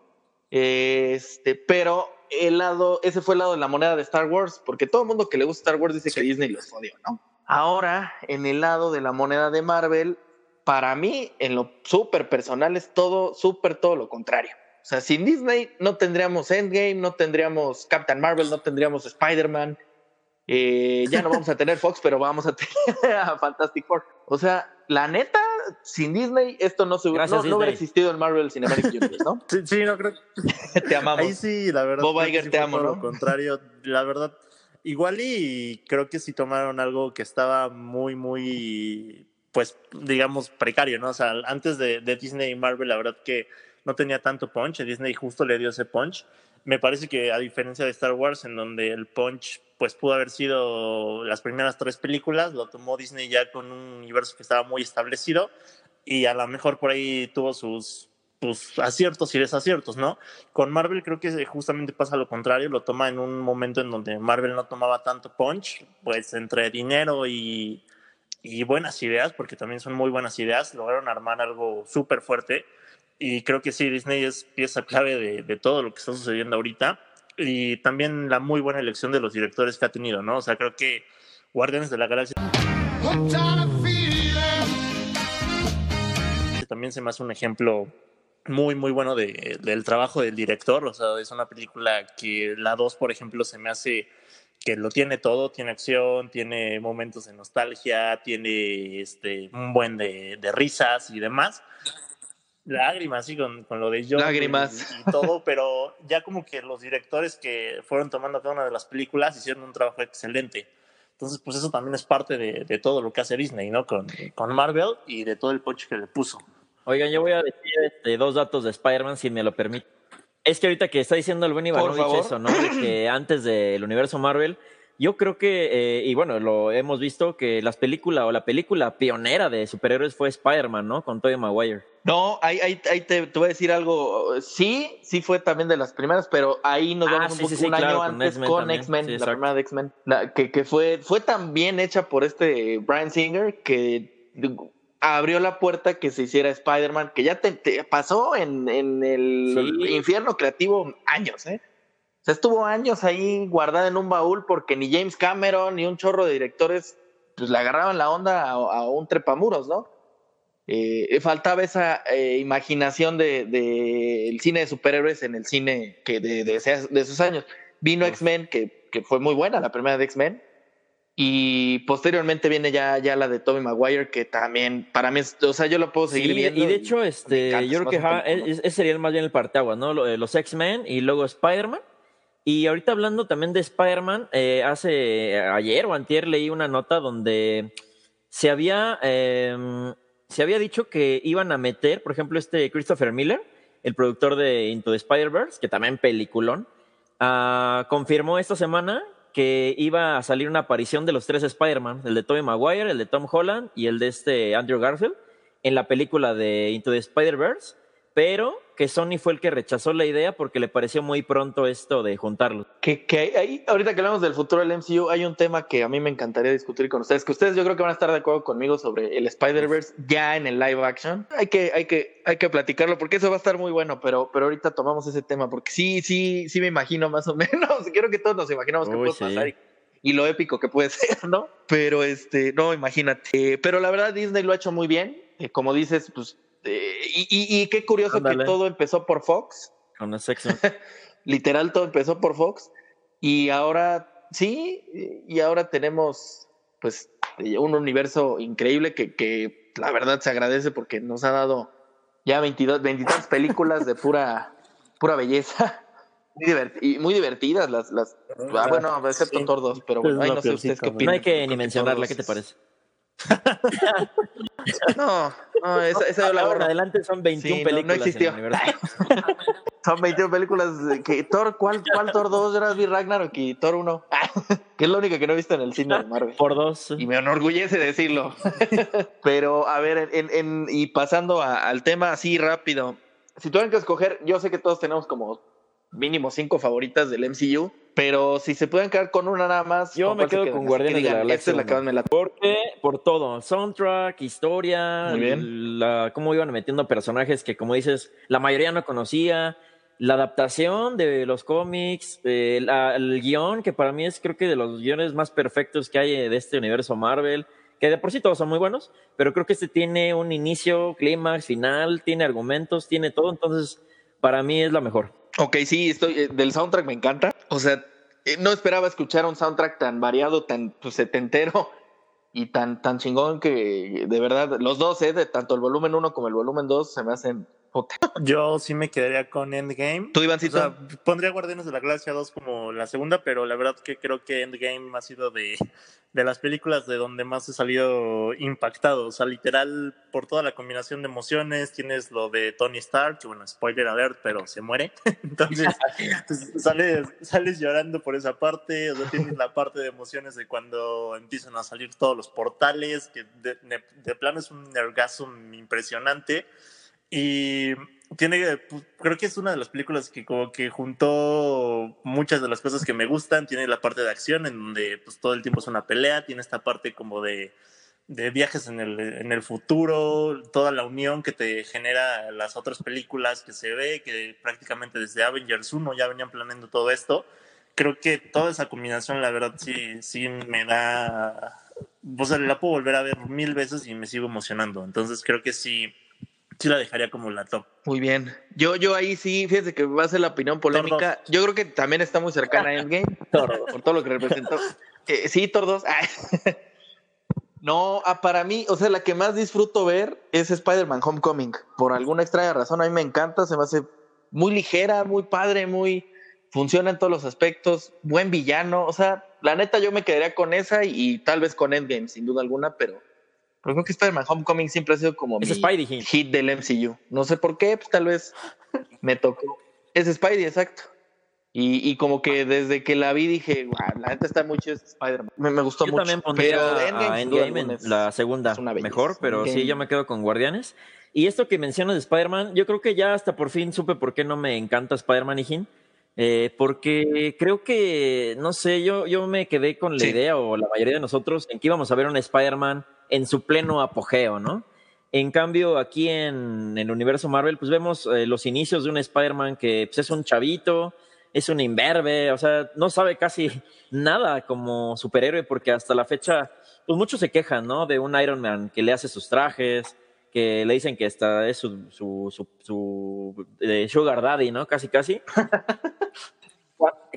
Este, pero el lado, ese fue el lado de la moneda de Star Wars, porque todo el mundo que le gusta Star Wars dice que Disney los odió, ¿no? Ahora, en el lado de la moneda de Marvel, para mí, en lo súper personal, es todo, súper todo lo contrario. O sea, sin Disney no tendríamos Endgame, no tendríamos Captain Marvel, no tendríamos Spider-Man. eh, ya no vamos a tener Fox, pero vamos a tener a Fantastic Four. O sea, la neta, sin Disney, esto no, se hubiera, no, no hubiera existido el Marvel Cinematic Universe, ¿no? Sí, sí, no creo. Te amamos. Ahí sí, la verdad. Bob Iger, sí te amo, ¿no? Lo contrario, la verdad. Igual y creo que sí tomaron algo que estaba muy, muy, pues, digamos, precario, ¿no? O sea, antes de, Disney y Marvel, la verdad que no tenía tanto punch. Disney justo le dio ese punch. Me parece que a diferencia de Star Wars, en donde el punch, pues, pudo haber sido las primeras tres películas, lo tomó Disney ya con un universo que estaba muy establecido y a lo mejor por ahí tuvo sus pues, aciertos y desaciertos, ¿no? Con Marvel creo que justamente pasa lo contrario, lo toma en un momento en donde Marvel no tomaba tanto punch, pues entre dinero y, y buenas ideas, porque también son muy buenas ideas, lograron armar algo súper fuerte y creo que sí, Disney es pieza clave de, de todo lo que está sucediendo ahorita y también la muy buena elección de los directores que ha tenido, ¿no? O sea, creo que Guardianes de la Galaxia también se me hace un ejemplo muy, muy bueno de, del trabajo del director. O sea, es una película que la 2, por ejemplo, se me hace que lo tiene todo, tiene acción, tiene momentos de nostalgia, tiene este, un buen de, de risas y demás. Lágrimas, sí, con, con lo de John Lágrimas. y, y todo, pero ya como que los directores que fueron tomando cada una de las películas hicieron un trabajo excelente. Entonces, pues eso también es parte de, de todo lo que hace Disney, ¿no? Con, con Marvel y de todo el punch que le puso. Oigan, yo voy a decir este, dos datos de Spider-Man, si me lo permite. Es que ahorita que está diciendo el buen Ivanovich eso, ¿no? De que antes del universo Marvel, yo creo que, eh, y bueno, lo hemos visto, que las películas o la película pionera de superhéroes fue Spider-Man, ¿no? Con Tobey Maguire. No, ahí, ahí, ahí te, te voy a decir algo. Sí, sí fue también de las primeras, pero ahí nos Ah, vamos sí, un, sí, poco- sí, un año claro, antes con. X-Men, la exacto. primera de X-Men, que, que fue, fue tan bien hecha por este Brian Singer que abrió la puerta que se hiciera Spider-Man, que ya te, te pasó en, en el Sí. infierno creativo años, ¿eh? O sea, estuvo años ahí guardada en un baúl porque ni James Cameron ni un chorro de directores pues le agarraban la onda a, a un trepamuros, ¿no? Eh, faltaba esa eh, imaginación de, de el cine de superhéroes en el cine que de, de, ese- de esos años. Vino X-Men, que, que fue muy buena, la primera de X-Men, y posteriormente viene ya, ya la de Tobey Maguire, que también para mí, o sea, yo lo puedo seguir Sí, viendo. y de hecho, este, encanta, yo creo que ese sería más bien el parteaguas, ¿no? Eh, Los X-Men y luego Spider-Man. Y ahorita hablando también de Spider-Man, eh, hace ayer o antier leí una nota donde se había, eh, se había dicho que iban a meter, por ejemplo, este Christopher Miller, el productor de Into the Spider-Verse, que también peliculón, ah, confirmó esta semana que iba a salir una aparición de los tres Spider-Man, el de Tobey Maguire, el de Tom Holland y el de este Andrew Garfield, en la película de Into the Spider-Verse, pero que Sony fue el que rechazó la idea porque le pareció muy pronto esto de juntarlos. Que, que ahí, ahorita que hablamos del futuro del MCU, hay un tema que a mí me encantaría discutir con ustedes, que ustedes yo creo que van a estar de acuerdo conmigo sobre el Spider-Verse ya en el live action. Hay que, hay que, hay que platicarlo porque eso va a estar muy bueno, pero, pero ahorita tomamos ese tema porque sí, sí, sí me imagino más o menos. Creo que todos nos imaginamos que puede sí. pasar y, y lo épico que puede ser, ¿no? Pero este, no, imagínate. Eh, pero la verdad, Disney lo ha hecho muy bien. Eh, como dices, pues, y, y- y qué curioso que todo empezó por Fox Con los X-Men. literal todo empezó por Fox y ahora sí, y ahora tenemos pues un universo increíble que, que la verdad se agradece porque nos ha dado ya 22, 23 películas de pura, pura belleza. muy, divert- y muy divertidas las, las ah, bueno, excepto Sí. Thor 2, pero Es bueno, no sé ustedes qué peorcito, güey. opinan. No hay que ni mencionarla, 2 ¿qué te parece? No, no, esa, esa yo la borro. adelante son 21 Sí, no- no películas. en el existió. Son 21 películas que Thor, ¿cuál, cuál Thor 2? Yo era vi Ragnarok y Thor 1, que es la única que no he visto en el cine de Marvel. Por dos. Y me enorgullece decirlo. Pero, a ver, en, en- y pasando a- al tema así rápido, si tuvieran que escoger, yo sé que todos tenemos como mínimo cinco favoritas del MCU, pero si se pueden quedar con una nada más, Yo ¿con me quedo con Guardianes de la Esta es la que Galaxia me la... Porque por todo, soundtrack, historia, Muy bien. la, cómo iban metiendo personajes que como dices, la mayoría no conocía, la adaptación de los cómics, eh, la- el guion, que para mí es creo que de los guiones más perfectos que hay eh, de este universo Marvel, que de por sí todos son muy buenos, pero creo que este tiene un inicio, clímax, final, tiene argumentos, tiene todo, entonces para mí es la mejor. Ok, sí, estoy, eh, del soundtrack me encanta. O sea, eh, no esperaba escuchar un soundtrack tan variado, tan pues, setentero y tan, tan chingón que de verdad, los dos, eh, de tanto el volumen 1 como el volumen 2 se me hacen... puta. Yo sí me quedaría con Endgame. ¿Tú, O Ivancito? sea, pondría Guardianes de la Galaxia 2 como la segunda, pero la verdad que creo que Endgame ha sido de, de las películas de donde más he salido impactado. O sea, literal, por toda la combinación de emociones, tienes lo de Tony Stark, que bueno, spoiler alert, pero se muere. Entonces, pues, sales, sales llorando por esa parte. O sea, tienes la parte de emociones de cuando empiezan a salir todos los portales, que de, de- de plano es un orgasmo impresionante. Y tiene, pues, creo que es una de las películas que como que juntó muchas de las cosas que me gustan. Tiene la parte de acción en donde pues todo el tiempo es una pelea. Tiene esta parte como de, de viajes en el, en el futuro, toda la unión que te genera las otras películas que se ve, que prácticamente desde Avengers 1 ya venían planeando todo esto. Creo que toda esa combinación, la verdad, sí, sí me da... O sea, la puedo volver a ver mil veces y me sigo emocionando. Entonces creo que sí, sí la dejaría como la top. Muy bien. Yo, yo ahí sí, fíjense que va a ser la opinión polémica. Yo creo que también está muy cercana a Endgame, por todo lo que representó. Eh, sí, 2. Ah. No, ah, para mí, o sea, la que más disfruto ver es Spider-Man Homecoming. Por alguna extraña razón, a mí me encanta, se me hace muy ligera, muy padre, muy... Funciona en todos los aspectos, buen villano, o sea, la neta yo me quedaría con esa y, y tal vez con Endgame, sin duda alguna, pero, pero creo que Spider-Man Homecoming siempre ha sido como Es mi Spidey hit. hit del MCU. No sé por qué, pues tal vez me tocó. Es Spidey, exacto. Y, y como que desde que la vi dije, "Guau, la neta está muy chido este Spider-Man. Me, me gustó Yo mucho. también pondría pero a Endgame, en la segunda es una mejor, pero sí, yo me quedo con Guardianes. Y esto que mencionas de Spider-Man, yo creo que ya hasta por fin supe por qué no me encanta Spider-Man y Jin. Eh, porque creo que, no sé, yo, yo me quedé con la Sí. idea, o la mayoría de nosotros, en que íbamos a ver un Spider-Man en su pleno apogeo, ¿no? En cambio, aquí en el universo Marvel, pues vemos eh, los inicios de un Spider-Man que pues, es un chavito, es un imberbe, o sea, no sabe casi nada como superhéroe, porque hasta la fecha, pues muchos se quejan, ¿no? De un Iron Man que le hace sus trajes, que le dicen que esta es su, su, su, su, eh, Sugar Daddy, ¿no? Casi, casi.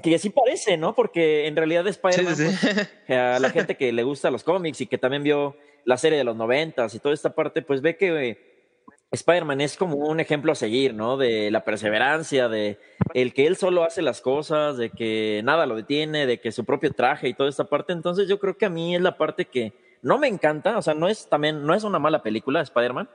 que sí parece, ¿no? Porque en realidad Spider-Man, Sí, sí, sí. pues, a la gente que le gusta los cómics y que también vio la serie de los noventas y toda esta parte, pues ve que eh, Spider-Man es como un ejemplo a seguir, ¿no? De la perseverancia, de el que él solo hace las cosas, de que nada lo detiene, de que su propio traje y toda esta parte. Entonces yo creo que a mí es la parte que no me encanta, o sea, no es también, no es una mala película, Spider-Man,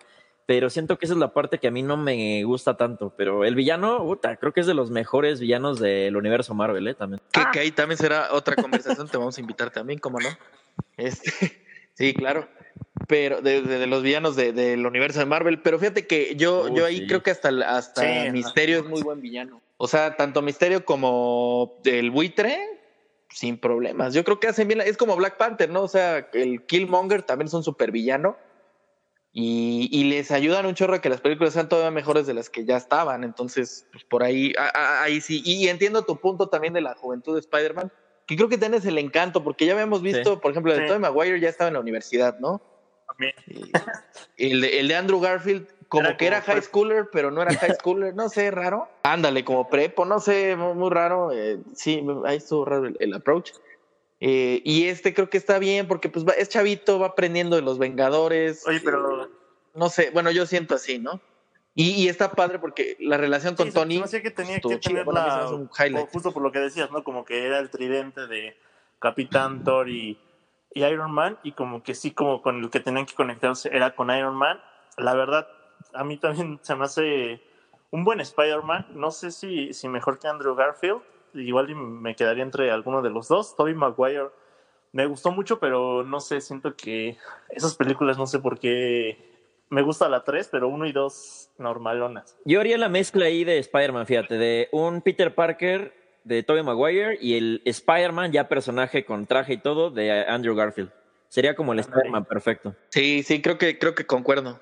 pero siento que esa es la parte que a mí no me gusta tanto. Pero el villano, puta, creo que es de los mejores villanos del universo Marvel, ¿eh? También. Que, que ahí también será otra conversación, te vamos a invitar también, ¿cómo no? Este, sí, claro. Pero de, de- de los villanos de- del universo de Marvel. Pero fíjate que yo, yo ahí sí. creo que hasta, hasta Sí. Misterio es muy buen villano. O sea, tanto Misterio como el buitre, sin problemas. Yo creo que hacen bien. la- Es como Black Panther, ¿no? O sea, el Killmonger también es un super villano. Y, y les ayudan un chorro a que las películas sean todavía mejores de las que ya estaban. Entonces, pues por ahí, a- a- ahí sí. Y entiendo tu punto también de la juventud de Spider-Man, que creo que tienes el encanto, porque ya habíamos visto, por ejemplo, el de Sí. Tobey Maguire ya estaba en la universidad, ¿no? También. El, de, el de Andrew Garfield, como Era que era high prep. schooler, pero no era high schooler, no sé, raro. Ándale, como prepo, no sé, muy, muy raro. eh, sí, ahí estuvo raro el, el approach. Eh, y este creo que está bien, porque pues va- es chavito, va aprendiendo de los Vengadores. Oye, pero no sé, bueno, yo siento así, ¿no? Y, y está padre porque la relación con Sí, Tony. me hacía que tenía que tener Bueno, la, un highlight. justo por lo que decías, ¿no? Como que era el tridente de Capitán Thor y, y Iron Man, y como que sí, como con el que tenían que conectarse era con Iron Man. La verdad, a mí también se me hace un buen Spider-Man. No sé si, si mejor que Andrew Garfield, igual me quedaría entre alguno de los dos. Tobey Maguire me gustó mucho, pero no sé, siento que esas películas, no sé por qué. Me gusta la 3, pero 1 y 2 normalonas. Yo haría la mezcla ahí de Spider-Man, fíjate, de un Peter Parker de Tobey Maguire y el Spider-Man, ya personaje con traje y todo, de Andrew Garfield. Sería como el Spider-Man perfecto. Sí, sí, creo que, creo que concuerdo.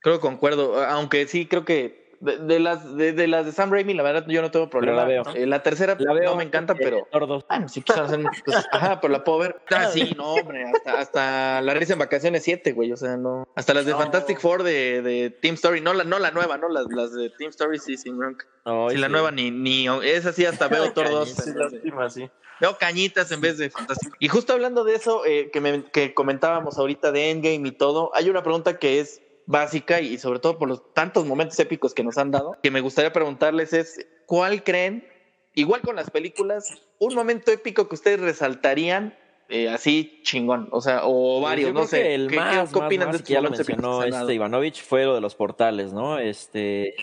Creo que concuerdo. Aunque sí, creo que de, de las de, de las de Sam Raimi, la verdad, yo no tengo problema. la veo. Eh, la tercera La veo. no me encanta, eh, pero. Thor 2. Bueno, si hacer. pues, ajá, pero la puedo ver. Ah, sí, no, hombre. Hasta, hasta la risa en vacaciones 7, güey. O sea, no. Hasta las de No. Fantastic Four de, de Team Story. No la, no la nueva, ¿no? Las, las de Team Story, sí, sin bronca. Ay, Sí, la sí. nueva ni, ni. Es así, hasta veo Thor 2. Sí, lástima, sí. Veo cañitas en vez de fantástico. Y justo hablando de eso eh, que, me- que comentábamos ahorita de Endgame y todo, hay una pregunta que es básica y sobre todo por los tantos momentos épicos que nos han dado, que me gustaría preguntarles es, ¿cuál creen, igual con las películas, un momento épico que ustedes resaltarían eh, así chingón? O sea, o varios, Pues Yo no sé. que el ¿Qué, más, qué más, opinan más, de que ya lo mencionó este Ivanovich fue lo de los portales, ¿no? Este,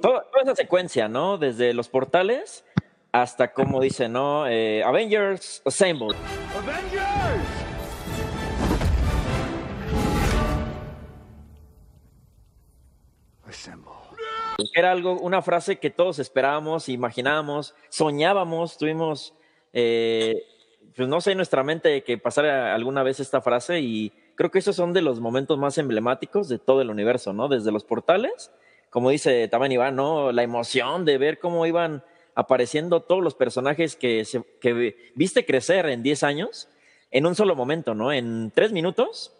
toda, toda esa secuencia, ¿no? Desde los portales hasta como dice, ¿no? Eh, Avengers Assemble. Era algo, una frase que todos esperábamos, imaginábamos, soñábamos, tuvimos, eh, pues no sé, en nuestra mente que pasara alguna vez esta frase y creo que esos son de los momentos más emblemáticos de todo el universo, ¿no? Desde los portales, como dice también Iván, ¿no? La emoción de ver cómo iban apareciendo todos los personajes que, se- que viste crecer en 10 años en un solo momento, ¿no? En tres minutos,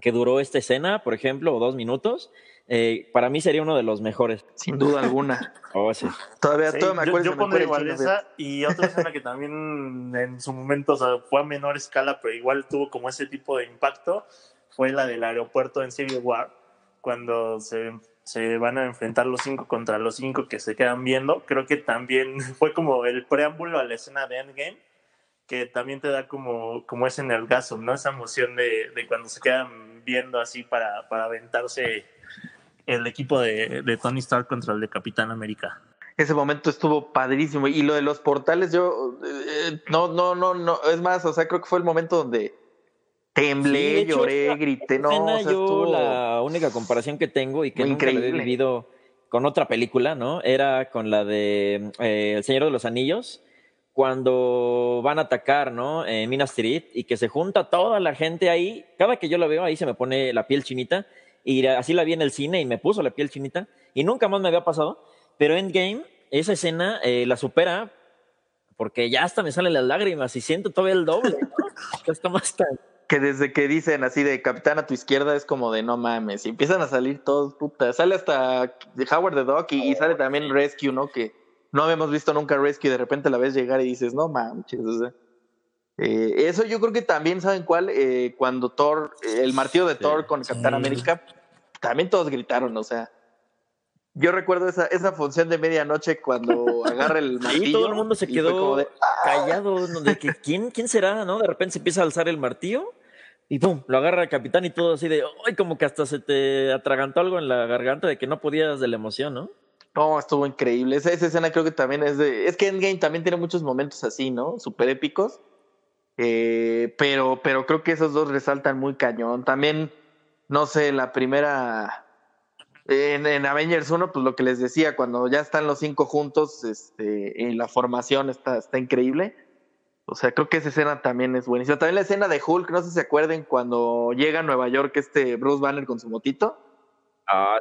que duró esta escena, por ejemplo, o dos minutos, eh, para mí sería uno de los mejores. Sin duda alguna. Oh, sí. Todavía, Sí, todavía me acuerdo. yo igual esa y otra escena que también en su momento o sea, fue a menor escala, pero igual tuvo como ese tipo de impacto, fue la del aeropuerto en Civil War, cuando se, se van a enfrentar los cinco contra los cinco que se quedan viendo. Creo que también fue como el preámbulo a la escena de Endgame, que también te da como, como ese nergasm, ¿no? Esa emoción de, de cuando se quedan viendo así para, para aventarse el equipo de, de Tony Stark contra el de Capitán América. Ese momento estuvo padrísimo. Y lo de los portales, yo eh, no, no, no, no. Es más, o sea, creo que fue el momento donde temblé, Sí, lloré, grité. No, escena o sea, yo estuvo- la única comparación que tengo y que Muy nunca increíble. vivido con otra película, ¿no? Era con la de eh, El Señor de los Anillos, cuando van a atacar, ¿no? En Minas Tirith y que se junta toda la gente ahí. Cada que yo la veo ahí se me pone la piel chinita y así la vi en el cine y me puso la piel chinita y nunca más me había pasado. Pero Endgame, esa escena eh, la supera porque ya hasta me salen las lágrimas y siento todavía el doble, ¿no? Está más tan que desde que dicen así de capitán a tu izquierda es como de no mames. Y empiezan a salir todos, puta. Sale hasta Howard the Duck y, y sale también Rescue, ¿no? Que no habíamos visto nunca Rescue. y De repente la ves llegar y dices, no manches. O sea, eh, eso yo creo que también, ¿saben cuál? Eh, cuando Thor, eh, el martillo de Sí, Thor con Capitán sí. América, también todos gritaron, o sea. Yo recuerdo esa, esa función de medianoche cuando agarra el martillo. Sí, todo el mundo se y quedó de, callado, ¿no? de que ¿quién, quién será, ¿no? De repente se empieza a alzar el martillo y pum, lo agarra el capitán y todo así de, ¡ay! Como que hasta se te atragantó algo en la garganta de que no podías de la emoción, ¿no? No, estuvo increíble. Esa, esa escena creo que también es de. Es que Endgame también tiene muchos momentos así, ¿no? Súper épicos. Eh, pero, pero creo que esos dos resaltan muy cañón. También, no sé, la primera. En, en Avengers 1, pues lo que les decía, cuando ya están los cinco juntos, este, en la formación está, está increíble. O sea, creo que esa escena también es buenísima. También la escena de Hulk, no sé si se acuerden, cuando llega a Nueva York este Bruce Banner con su motito Ah,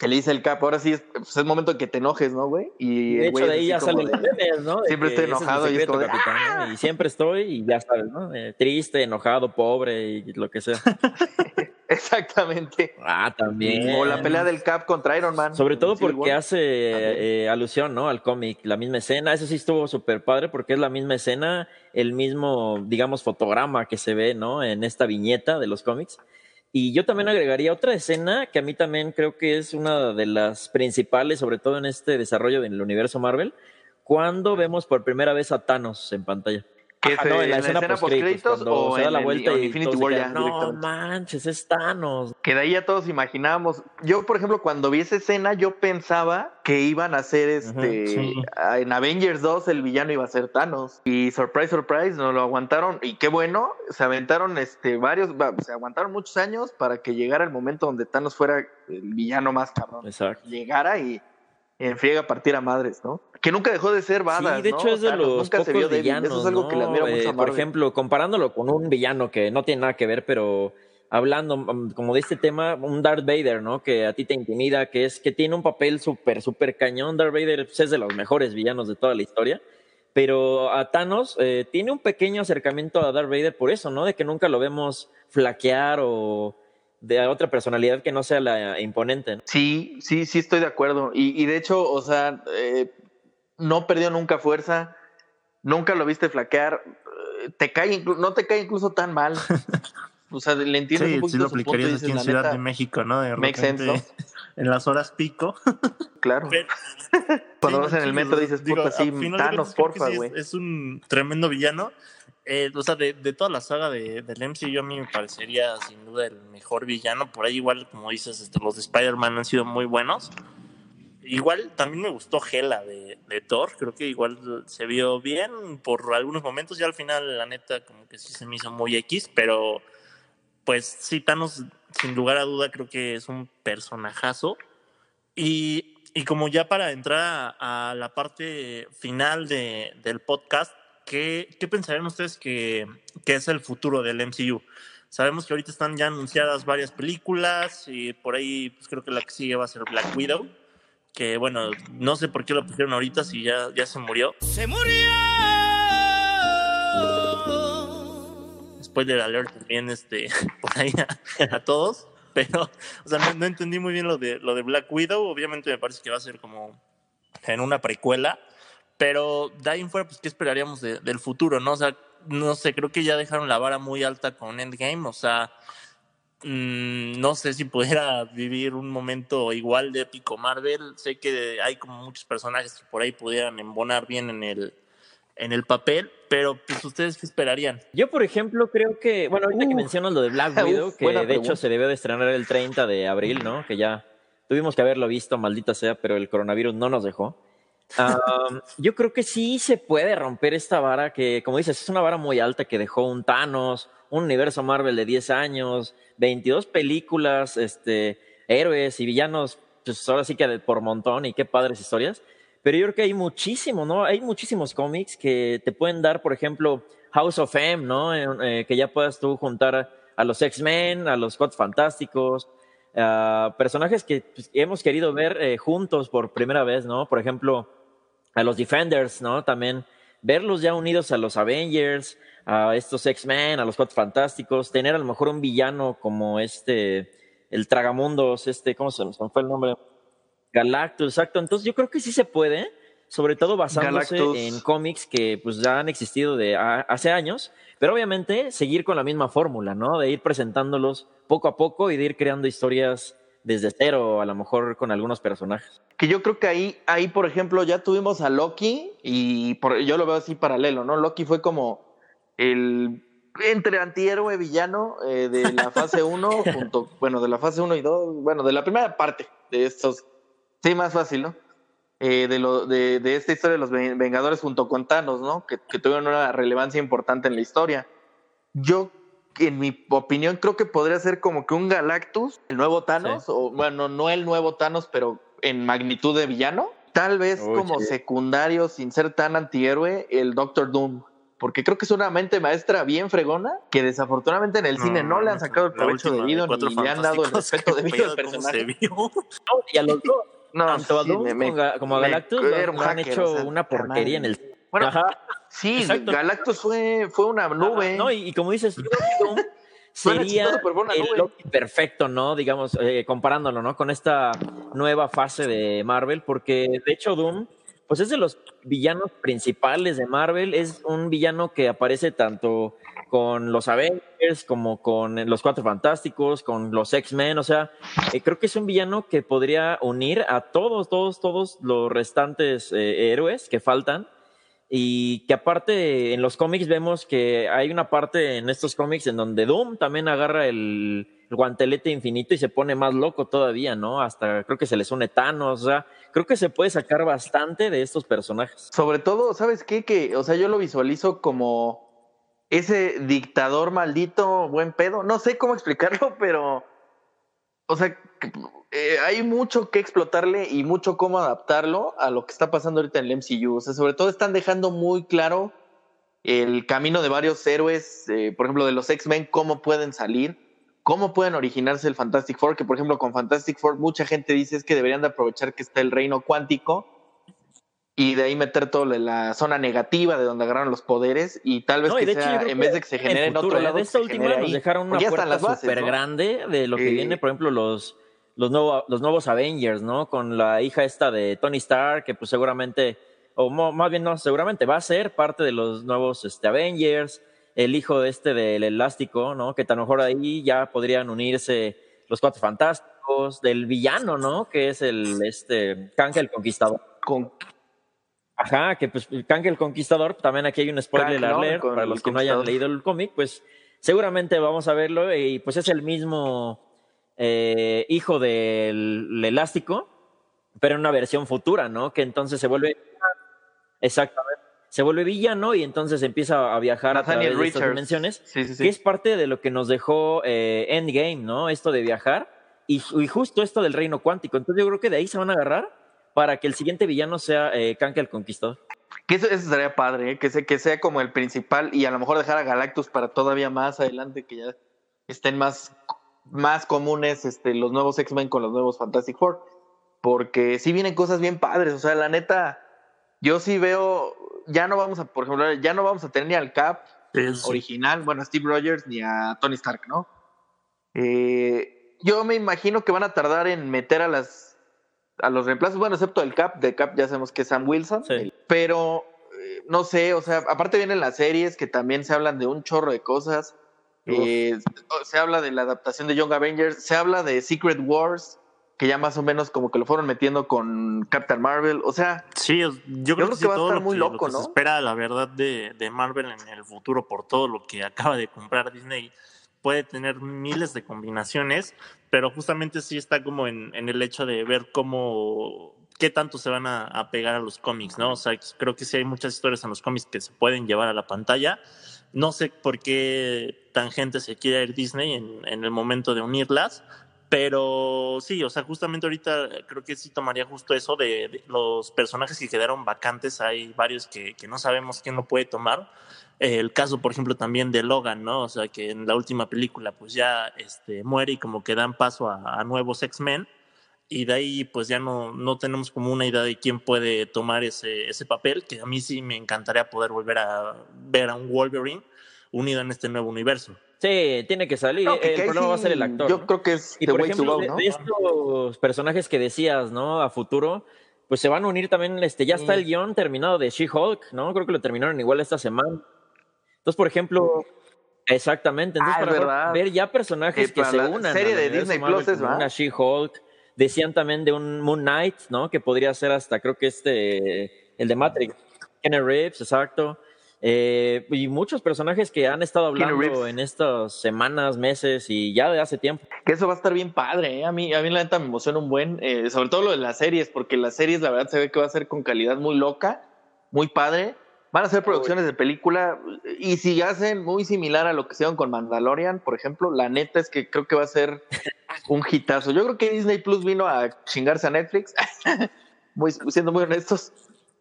que le dice el capo, ahora sí es, pues es momento de que te enojes, ¿no, güey? Y de hecho, güey de ahí ya salen los memes, ¿no? De Siempre estoy ese es enojado y es secreto, como capitán, ¿no? Y siempre estoy y ya sabes, ¿no? Eh, triste, enojado, pobre y lo que sea. Exactamente. Ah, también. O la pelea del Cap contra Iron Man. Sobre todo en porque War. hace eh, alusión, ¿no? Al cómic, la misma escena. Eso sí estuvo súper padre porque es la misma escena, el mismo, digamos, fotograma que se ve, ¿no? En esta viñeta de los cómics. Y yo también agregaría otra escena que a mí también creo que es una de las principales, sobre todo en este desarrollo del universo Marvel, cuando vemos por primera vez a Thanos en pantalla. Que Ajá, se- no, en la en la escena escena post-créditos, o se da en la vuelta y Infinity War ya no directamente". manches, es Thanos. Que de ahí ya todos imaginábamos. Yo, por ejemplo, cuando vi esa escena, yo pensaba que iban a hacer este. sí. a- En Avengers 2 el villano iba a ser Thanos. Y surprise, surprise, no lo aguantaron. Y qué bueno, se aventaron este varios. va, Se aguantaron muchos años para que llegara el momento donde Thanos fuera el villano más cabrón. Exacto. Llegara y en friega partir a madres, ¿no? Que nunca dejó de ser badass, Sí, de ¿no? hecho es de los nunca se pocos vio débil. villanos, Eso es algo que le admiro mucho Eh, a Por ejemplo, comparándolo con un villano que no tiene nada que ver, pero hablando mm, como de este tema, un Darth Vader, ¿no? Que a ti te intimida, que es que tiene un papel súper, súper cañón. Darth Vader pues, es de los mejores villanos de toda la historia. Pero a Thanos eh, tiene un pequeño acercamiento a Darth Vader por eso, ¿no? De que nunca lo vemos flaquear o de otra personalidad que no sea la imponente. ¿no? Sí, sí, sí estoy de acuerdo. Y, y de hecho, o sea, eh, no perdió nunca fuerza, nunca lo viste flaquear, eh, te cae, no te cae incluso tan mal. O sea, le entiendes Sí, un sí poquito lo su punto y dices, aquí en la Ciudad neta, de México, ¿no? De makes sense, repente, en las horas pico. claro. Pero- Cuando Sí, vas en el sí, metro dices, digo, puta, sí, Thanos, porfa, sí güey. es, es un tremendo villano. Eh, o sea, de, de toda la saga de, del MCU a mí me parecería sin duda el mejor villano. Por ahí igual, como dices, este, los de Spider-Man han sido muy buenos. Igual también me gustó Hela de, de Thor. Creo que igual se vio bien por algunos momentos. Y al final, la neta, como que sí se me hizo muy X. Pero, pues sí, Thanos, sin lugar a duda, creo que es un personajazo. Y, y como ya para entrar a, a la parte final de, del podcast, ¿qué, qué pensarían ustedes que, que es el futuro del MCU? Sabemos que ahorita están ya anunciadas varias películas y por ahí pues creo que la que sigue va a ser Black Widow, que bueno, no sé por qué lo pusieron ahorita si ya, ya se murió. ¡Se murió! Spoiler alert también este, por ahí a, a todos, pero o sea, no, no entendí muy bien lo de, lo de Black Widow, obviamente me parece que va a ser como en una precuela, pero de ahí en fuera, pues, ¿qué esperaríamos de- del futuro, no? O sea, no sé, creo que ya dejaron la vara muy alta con Endgame, o sea, mm, no sé si pudiera vivir un momento igual de épico Marvel, sé que hay como muchos personajes que por ahí pudieran embonar bien en el, en el papel, pero pues ustedes qué esperarían? Yo, por ejemplo, creo que, bueno, ahorita que mencionas lo de Black Widow, que de hecho se debió de estrenar el 30 de abril, ¿no? Que ya tuvimos que haberlo visto, maldita sea, pero el coronavirus no nos dejó. Yo creo que sí se puede romper esta vara que, como dices, es una vara muy alta que dejó un Thanos, un universo Marvel de 10 años, 22 películas, este, héroes y villanos, pues ahora sí que por montón y qué padres historias. Pero yo creo que hay muchísimo, ¿no? Hay muchísimos cómics que te pueden dar, por ejemplo, House of M, ¿no? Eh, eh, que ya puedas tú juntar a, a los X-Men, a los Cuatro Fantásticos, a personajes que pues, hemos querido ver eh, juntos por primera vez, ¿no? Por ejemplo, a los Defenders, ¿no? También verlos ya unidos a los Avengers, a estos X-Men, a los Cuatro Fantásticos, tener a lo mejor un villano como este, el Tragamundos, este, ¿cómo se me fue el nombre? Galactus, exacto. Entonces yo creo que sí se puede, sobre todo basándose Galactus. en cómics que pues ya han existido de a- hace años, pero obviamente seguir con la misma fórmula, ¿no? De ir presentándolos poco a poco y de ir creando historias desde cero, a lo mejor con algunos personajes. Que yo creo que ahí, ahí, por ejemplo, ya tuvimos a Loki y por, yo lo veo así paralelo, ¿no? Loki fue como el entre antihéroe villano eh, de la fase 1, junto, bueno, de la fase 1 y 2, bueno, de la primera parte de estos, sí, más fácil, ¿no? Eh, de, lo, de, de esta historia de los Ven- Vengadores junto con Thanos, ¿no? Que, que tuvieron una relevancia importante en la historia. Yo, en mi opinión, creo que podría ser como que un Galactus, el nuevo Thanos, Sí. o bueno, no el nuevo Thanos, pero en magnitud de villano. Tal vez Uy, como sí. secundario, sin ser tan antihéroe, el Doctor Doom. Porque creo que es una mente maestra bien fregona, que desafortunadamente en el cine no le han sacado el provecho de debido ni le han dado el respeto debido al personaje. vio. No, y a los dos, No, tanto a Doom me- como a- como a me- Galactus, lo, han hacker, hecho o sea, una porquería en el... Bueno, Ajá. Sí, exacto. Galactus fue, fue una nube. No, y, y como dices, yo creo que Doom Suena sería el. Loki perfecto, ¿no? Digamos, eh, comparándolo, ¿no? Con esta nueva fase de Marvel, porque de hecho Doom pues es de los villanos principales de Marvel. Es un villano que aparece tanto con los Avengers como con los Cuatro Fantásticos, con los X-Men. O sea, eh, creo que es un villano que podría unir a todos, todos, todos los restantes eh, héroes que faltan. Y que aparte en los cómics vemos que hay una parte en estos cómics en donde Doom también agarra el, el guantelete infinito y se pone más loco todavía, ¿no? Hasta creo que se les une Thanos, o sea, creo que se puede sacar bastante de estos personajes. Sobre todo, ¿sabes qué? Que, o sea, yo lo visualizo como ese dictador maldito, buen pedo. No sé cómo explicarlo, pero, o sea, eh, hay mucho que explotarle y mucho cómo adaptarlo a lo que está pasando ahorita en el MCU. O sea, sobre todo están dejando muy claro el camino de varios héroes, eh, por ejemplo, de los X-Men, cómo pueden salir, cómo pueden originarse el Fantastic Four, que por ejemplo con Fantastic Four mucha gente dice es que deberían de aprovechar que está el reino cuántico y de ahí meter todo la zona negativa de donde agarraron los poderes y tal vez No, que de sea, en vez de que se genere en, futuro, otro lado, de esta última nos dejaron una puerta súper ¿no? grande de lo que viene, por ejemplo, los, los, nuevo- los nuevos Avengers, ¿no? Con la hija esta de Tony Stark, que pues seguramente, o mo- más bien no, seguramente va a ser parte de los nuevos este, Avengers, el hijo de este del Elástico, ¿no? Que a lo mejor ahí ya podrían unirse los Cuatro Fantásticos, del villano, ¿no? Que es el, este, Kang el Conquistador. Con, Ajá, que pues Kang el Conquistador, también aquí hay un spoiler Kang, ¿no? para los que no hayan leído el cómic, pues seguramente vamos a verlo y pues es el mismo eh, hijo del elástico, pero en una versión futura, ¿no? Que entonces se vuelve exactamente, se vuelve villano y entonces empieza a viajar a través de estas dimensiones, Sí, sí, sí. que es parte de lo que nos dejó eh, Endgame, ¿no? Esto de viajar y, y justo esto del reino cuántico. Entonces yo creo que de ahí se van a agarrar para que el siguiente villano sea eh, el Conquistador. Que eso, eso sería padre, ¿eh? que, se, que sea como el principal y a lo mejor dejar a Galactus para todavía más adelante, que ya estén más, más comunes este, los nuevos X-Men con los nuevos Fantastic Four. Porque sí vienen cosas bien padres, o sea, la neta, yo sí veo, ya no vamos a, por ejemplo, ya no vamos a tener ni al Cap original, bueno, a Steve Rogers ni a Tony Stark, ¿no? Eh, yo me imagino que van a tardar en meter a las a los reemplazos, bueno, excepto el Cap, de Cap ya sabemos que es Sam Wilson, Sí. pero eh, no sé, o sea, aparte vienen las series que también se hablan de un chorro de cosas. Eh, se habla de la adaptación de Young Avengers, se habla de Secret Wars, que ya más o menos como que lo fueron metiendo con Captain Marvel, o sea, Sí, yo creo, creo que, que va a estar lo muy que- lo loco, que ¿no? Se espera, la verdad, de, de Marvel en el futuro por todo lo que acaba de comprar Disney. Puede tener miles de combinaciones, pero justamente sí está como en, en el hecho de ver cómo qué tanto se van a, a pegar a los cómics, ¿no? O sea, creo que sí hay muchas historias en los cómics que se pueden llevar a la pantalla. No sé por qué tan gente se quiere ir Disney en, en el momento de unirlas, pero sí, o sea, justamente ahorita creo que sí tomaría justo eso de, de los personajes que quedaron vacantes. Hay varios que, que no sabemos quién lo puede tomar. Eh, el caso, por ejemplo, también de Logan, ¿no? O sea, que en la última película pues ya este, muere y como que dan paso a, a nuevos X-Men. Y de ahí pues ya no, no tenemos como una idea de quién puede tomar ese, ese papel, que a mí sí me encantaría poder volver a ver a un Wolverine unido en este nuevo universo. Sí, tiene que salir. no, que- el problema va a ser el actor. Yo ¿no? creo que es Y the por way to ejemplo, go, de, ¿no? de estos personajes que decías, ¿no? A futuro, pues se van a unir también, este, ya está el guion terminado de She-Hulk, ¿no? Creo que lo terminaron igual esta semana. Entonces, por ejemplo, exactamente, entonces Ah, para verdad. ver ya personajes Que se unan. serie de Disney Plus es. Una She-Hulk. Decían también de un Moon Knight, ¿no? Que podría ser hasta, creo que este, el de Matrix. Kenny Reeves, exacto. Eh, y muchos personajes que han estado hablando en estas semanas, meses y ya de hace tiempo. Que eso va a estar bien padre, ¿eh? A mí, a mí la neta me emociona un buen, eh, sobre todo lo de las series, porque las series la verdad se ve que va a ser con calidad muy loca, muy padre. Van a ser producciones de película y si hacen muy similar a lo que hicieron con Mandalorian, por ejemplo, la neta es que creo que va a ser un hitazo. Yo creo que Disney Plus vino a chingarse a Netflix, muy, siendo muy honestos,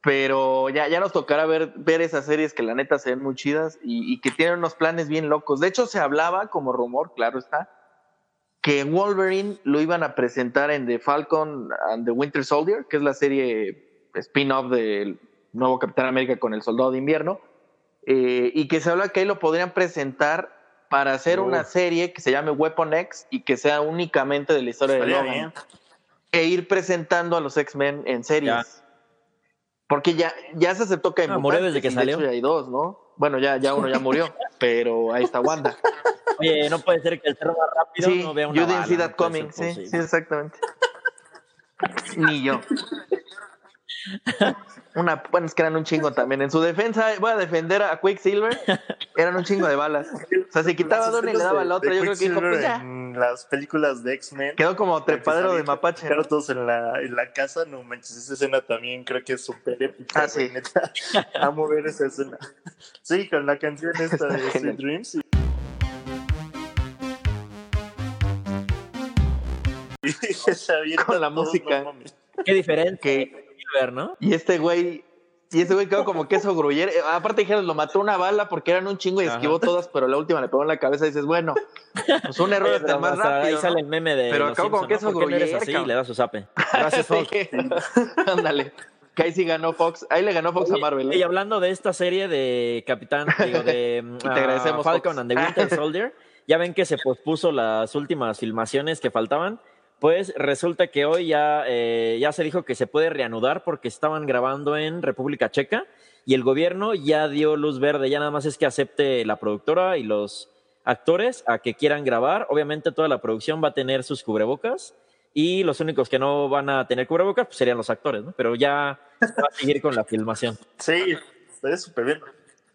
pero ya, ya nos tocará ver, ver esas series que la neta se ven muy chidas y, y que tienen unos planes bien locos. De hecho, se hablaba como rumor, claro está, que Wolverine lo iban a presentar en The Falcon and the Winter Soldier, que es la serie spin-off del nuevo Capitán América con el Soldado de Invierno, eh, y que se habla que ahí lo podrían presentar para hacer Oh. una serie que se llame Weapon X y que sea únicamente de la historia de Logan bien. e ir presentando a los X-Men en series. Ya. Porque ya, ya se aceptó que hay Ah, murió desde que salió. hecho ya hay dos, ¿no? Bueno, ya, ya uno ya murió, pero ahí está Wanda. Oye, no puede ser que el ser más rápido Sí, no vea you una didn't bala, see that coming. Sí, sí, exactamente. Ni yo. Una, bueno, es que eran un chingo también. En su defensa, voy a defender a Quicksilver. Eran un chingo de balas. O sea, si quitaba a uno y le daba otro, de yo creo que dijo, pues ya. En las películas de X-Men. Quedó como trepadero de mapache. Claro, ¿no? todos en la, en la casa, no manches, esa escena también creo que es súper épica. Ah, sí. neta. Amo ver esa escena. Sí, con la canción esta de Sweet. Dreams. Y... y se Con la todos, música. Qué diferente Que- ¿no? Y este güey, y ese güey quedó como queso gruyer. Eh, Aparte dijeron, lo mató una bala porque eran un chingo y Ajá. esquivó todas, pero la última le pegó en la cabeza y dices, bueno, pues un error pero más hasta Ahí rápido. sale ¿no? el meme de Pero acabó como ¿no? queso ¿Por qué no eres gruyere, así? Le da su zape. Gracias. Sí. Ándale. Que ahí sí ganó Fox. Ahí le ganó Fox a Marvel. ¿eh? Y hablando de esta serie de Capitán, digo, de mm, Te ah, agradecemos, Falcon Fox. and the Winter Soldier, ya ven que se pospuso las últimas filmaciones que faltaban. Pues resulta que hoy ya, eh, ya se dijo que se puede reanudar porque estaban grabando en República Checa y el gobierno ya dio luz verde, ya nada más es que acepte la productora y los actores a que quieran grabar. Obviamente toda la producción va a tener sus cubrebocas y los únicos que no van a tener cubrebocas pues, serían los actores, ¿no? Pero ya va a seguir con la filmación. Sí, está súper bien.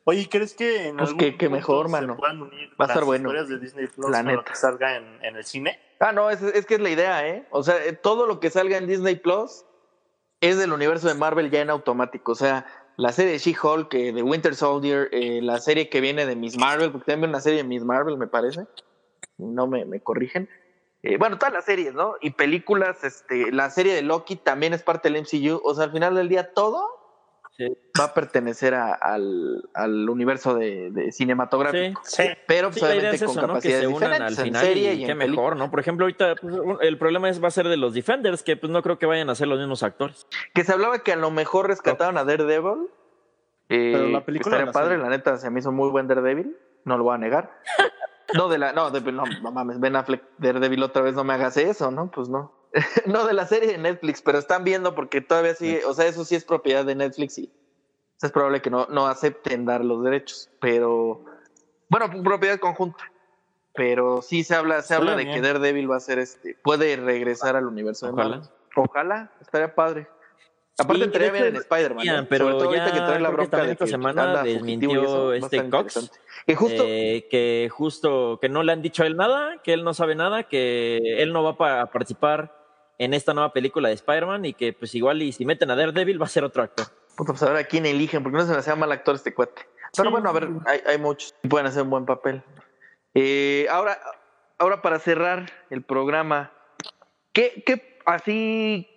Oye, ¿crees que en Pues algún que- que mejor, se mano. puedan unir Va a estar las bueno. historias de Disney Plus La neta. que salga en, en el cine? Ah, no, es, que es la idea, ¿eh? O sea, eh, todo lo que salga en Disney Plus es del universo de Marvel ya en automático. O sea, la serie de She-Hulk, eh, de Winter Soldier, eh, la serie que viene de Miss Marvel, porque también una serie de Miss Marvel, me parece. No me, me corrigen. Bueno, todas las series, ¿no? Y películas, este, la serie de Loki también es parte del MCU. O sea, al final del día todo Sí. va a pertenecer a- al, al universo de, de cinematográfico. Sí. Pero pues Sí, la idea obviamente es con eso, ¿no? Que capacidades se unan al diferentes, en final serie y, y qué en mejor, ¿no? Por ejemplo, ahorita pues, el problema es va a ser de los Defenders, que pues no creo que vayan a ser los mismos actores. Que se hablaba que a lo mejor rescataron a Daredevil. Eh, Pero la película estaría la padre, serie. la neta se me hizo muy buen Daredevil, no lo voy a negar. No, de la, no, de, no, no mames, Ben Affleck, Daredevil otra vez no me hagas eso, ¿no? Pues no. no de la serie de Netflix, pero están viendo porque todavía sigue, o sea, eso sí es propiedad de Netflix y o sea, es probable que no, no acepten dar los derechos, pero bueno, propiedad conjunta. Pero sí se habla, se habla de bien. que Daredevil va a ser este, puede regresar al universo de. Marvel. Ojalá, estaría padre. Aparte Sí, entraría bien en Spider-Man. pero Sobre todo ahorita que trae la que bronca de esta que semana desmintió este Cox. Y justo, eh, que justo que no le han dicho a él nada, que él no sabe nada, que él no va a participar en esta nueva película de Spider-Man y que pues igual y si meten a Daredevil va a ser otro actor. puta, pues a ver a quién eligen, porque no se me hacía mal actor este cuate. Pero Sí. bueno, a ver, hay, hay muchos que pueden hacer un buen papel. Eh, ahora, ahora para cerrar el programa, ¿qué, qué así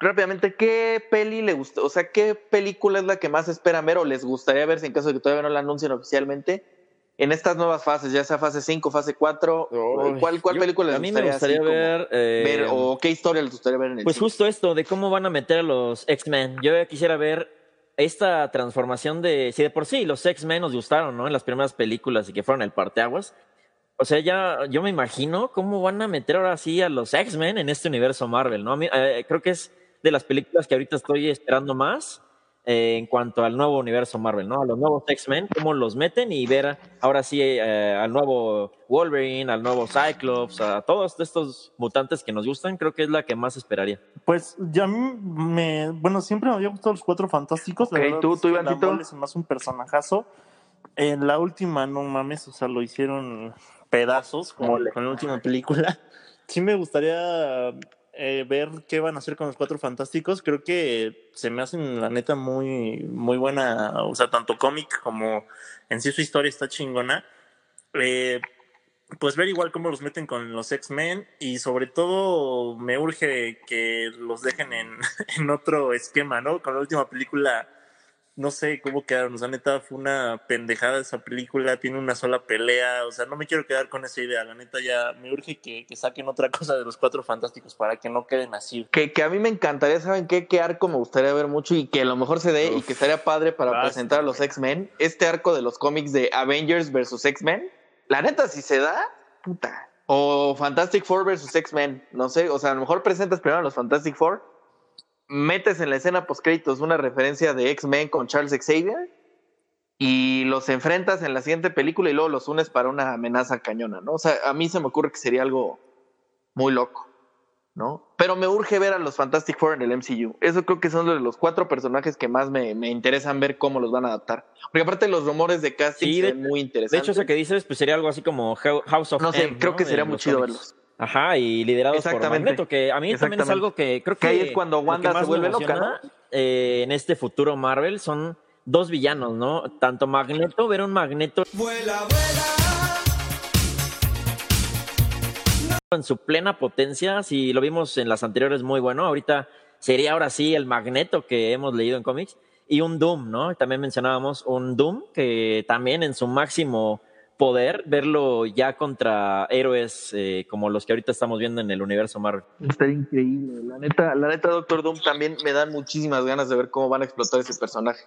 rápidamente, qué peli le gustó? O sea, ¿qué película es la que más esperan ver o les gustaría ver si en caso de que todavía no la anuncien oficialmente? En estas nuevas fases, ya sea fase 5, fase 4, ¿cuál, cuál Yo- película les A mí me gustaría, gustaría ver, eh, ver o qué historia les gustaría ver en el Pues cine? justo esto, de cómo van a meter a los X-Men. Yo quisiera ver esta transformación de. Si de por sí los X-Men nos gustaron, ¿no? En las primeras películas y que fueron el parteaguas. O sea, ya yo me imagino cómo van a meter ahora sí a los X-Men en este universo Marvel, ¿no? A mí, eh, creo que es de las películas que ahorita estoy esperando más eh, en cuanto al nuevo universo Marvel, ¿no? A los nuevos X-Men, cómo los meten y ver ahora sí eh, al nuevo Wolverine, al nuevo Cyclops, a todos estos mutantes que nos gustan, creo que es la que más esperaría. Pues ya a mí me, bueno, siempre me había gustado los cuatro fantásticos. la Ok, verdad ¿tú- tú, la Mole es más un personajazo. En la última, no mames, o sea, lo hicieron pedazos con, con la última película. Sí me gustaría eh, ver qué van a hacer con los cuatro fantásticos. Creo que se me hacen, la neta, muy, muy buena, o sea, tanto cómic como en sí su historia está chingona. Eh, pues ver igual cómo los meten con los X-Men y sobre todo me urge que los dejen en, en otro esquema, ¿no? Con la última película, no sé cómo quedaron, o sea, neta fue una pendejada esa película, tiene una sola pelea, o sea, no me quiero quedar con esa idea, la neta ya me urge que, que saquen otra cosa de los Cuatro Fantásticos para que no queden así. Que, que a mí me encantaría, ¿saben qué? ¿Qué arco me gustaría ver mucho y que a lo mejor se dé y que estaría padre para presentar a los X-Men? Este arco de los cómics de Avengers versus X-Men. La neta, si se da, puta. O Fantastic Four versus X-Men, no sé. O sea, a lo mejor presentas primero a los Fantastic Four metes en la escena post créditos una referencia de X-Men con Charles Xavier y los enfrentas en la siguiente película y luego los unes para una amenaza cañona, ¿no? O sea, a mí se me ocurre que sería algo muy loco, ¿no? Pero me urge ver a los Fantastic Four en el MCU. Eso creo que son de los cuatro personajes que más me, me interesan ver cómo los van a adaptar. Porque aparte los rumores de casting Sí, de- muy De interesantes. hecho, eso que dices, pues sería algo así como Hou- House of no sé, M, creo que De sería muy chido verlos. Ajá, y liderados por. Magneto, que a mí también es algo que creo que, Que ahí es cuando Wanda se vuelve loca, eh, en este futuro Marvel son dos villanos, ¿no? Tanto Magneto, ver un Magneto en su plena potencia, si lo vimos en las anteriores muy bueno, ahorita sería ahora sí el Magneto que hemos leído en cómics y un Doom, ¿no? También mencionábamos un Doom que también en su máximo poder verlo ya contra héroes eh, como los que ahorita estamos viendo en el universo Marvel. Estaría increíble. La neta, la neta, Doctor Doom también me dan muchísimas ganas de ver cómo van a explotar ese personaje.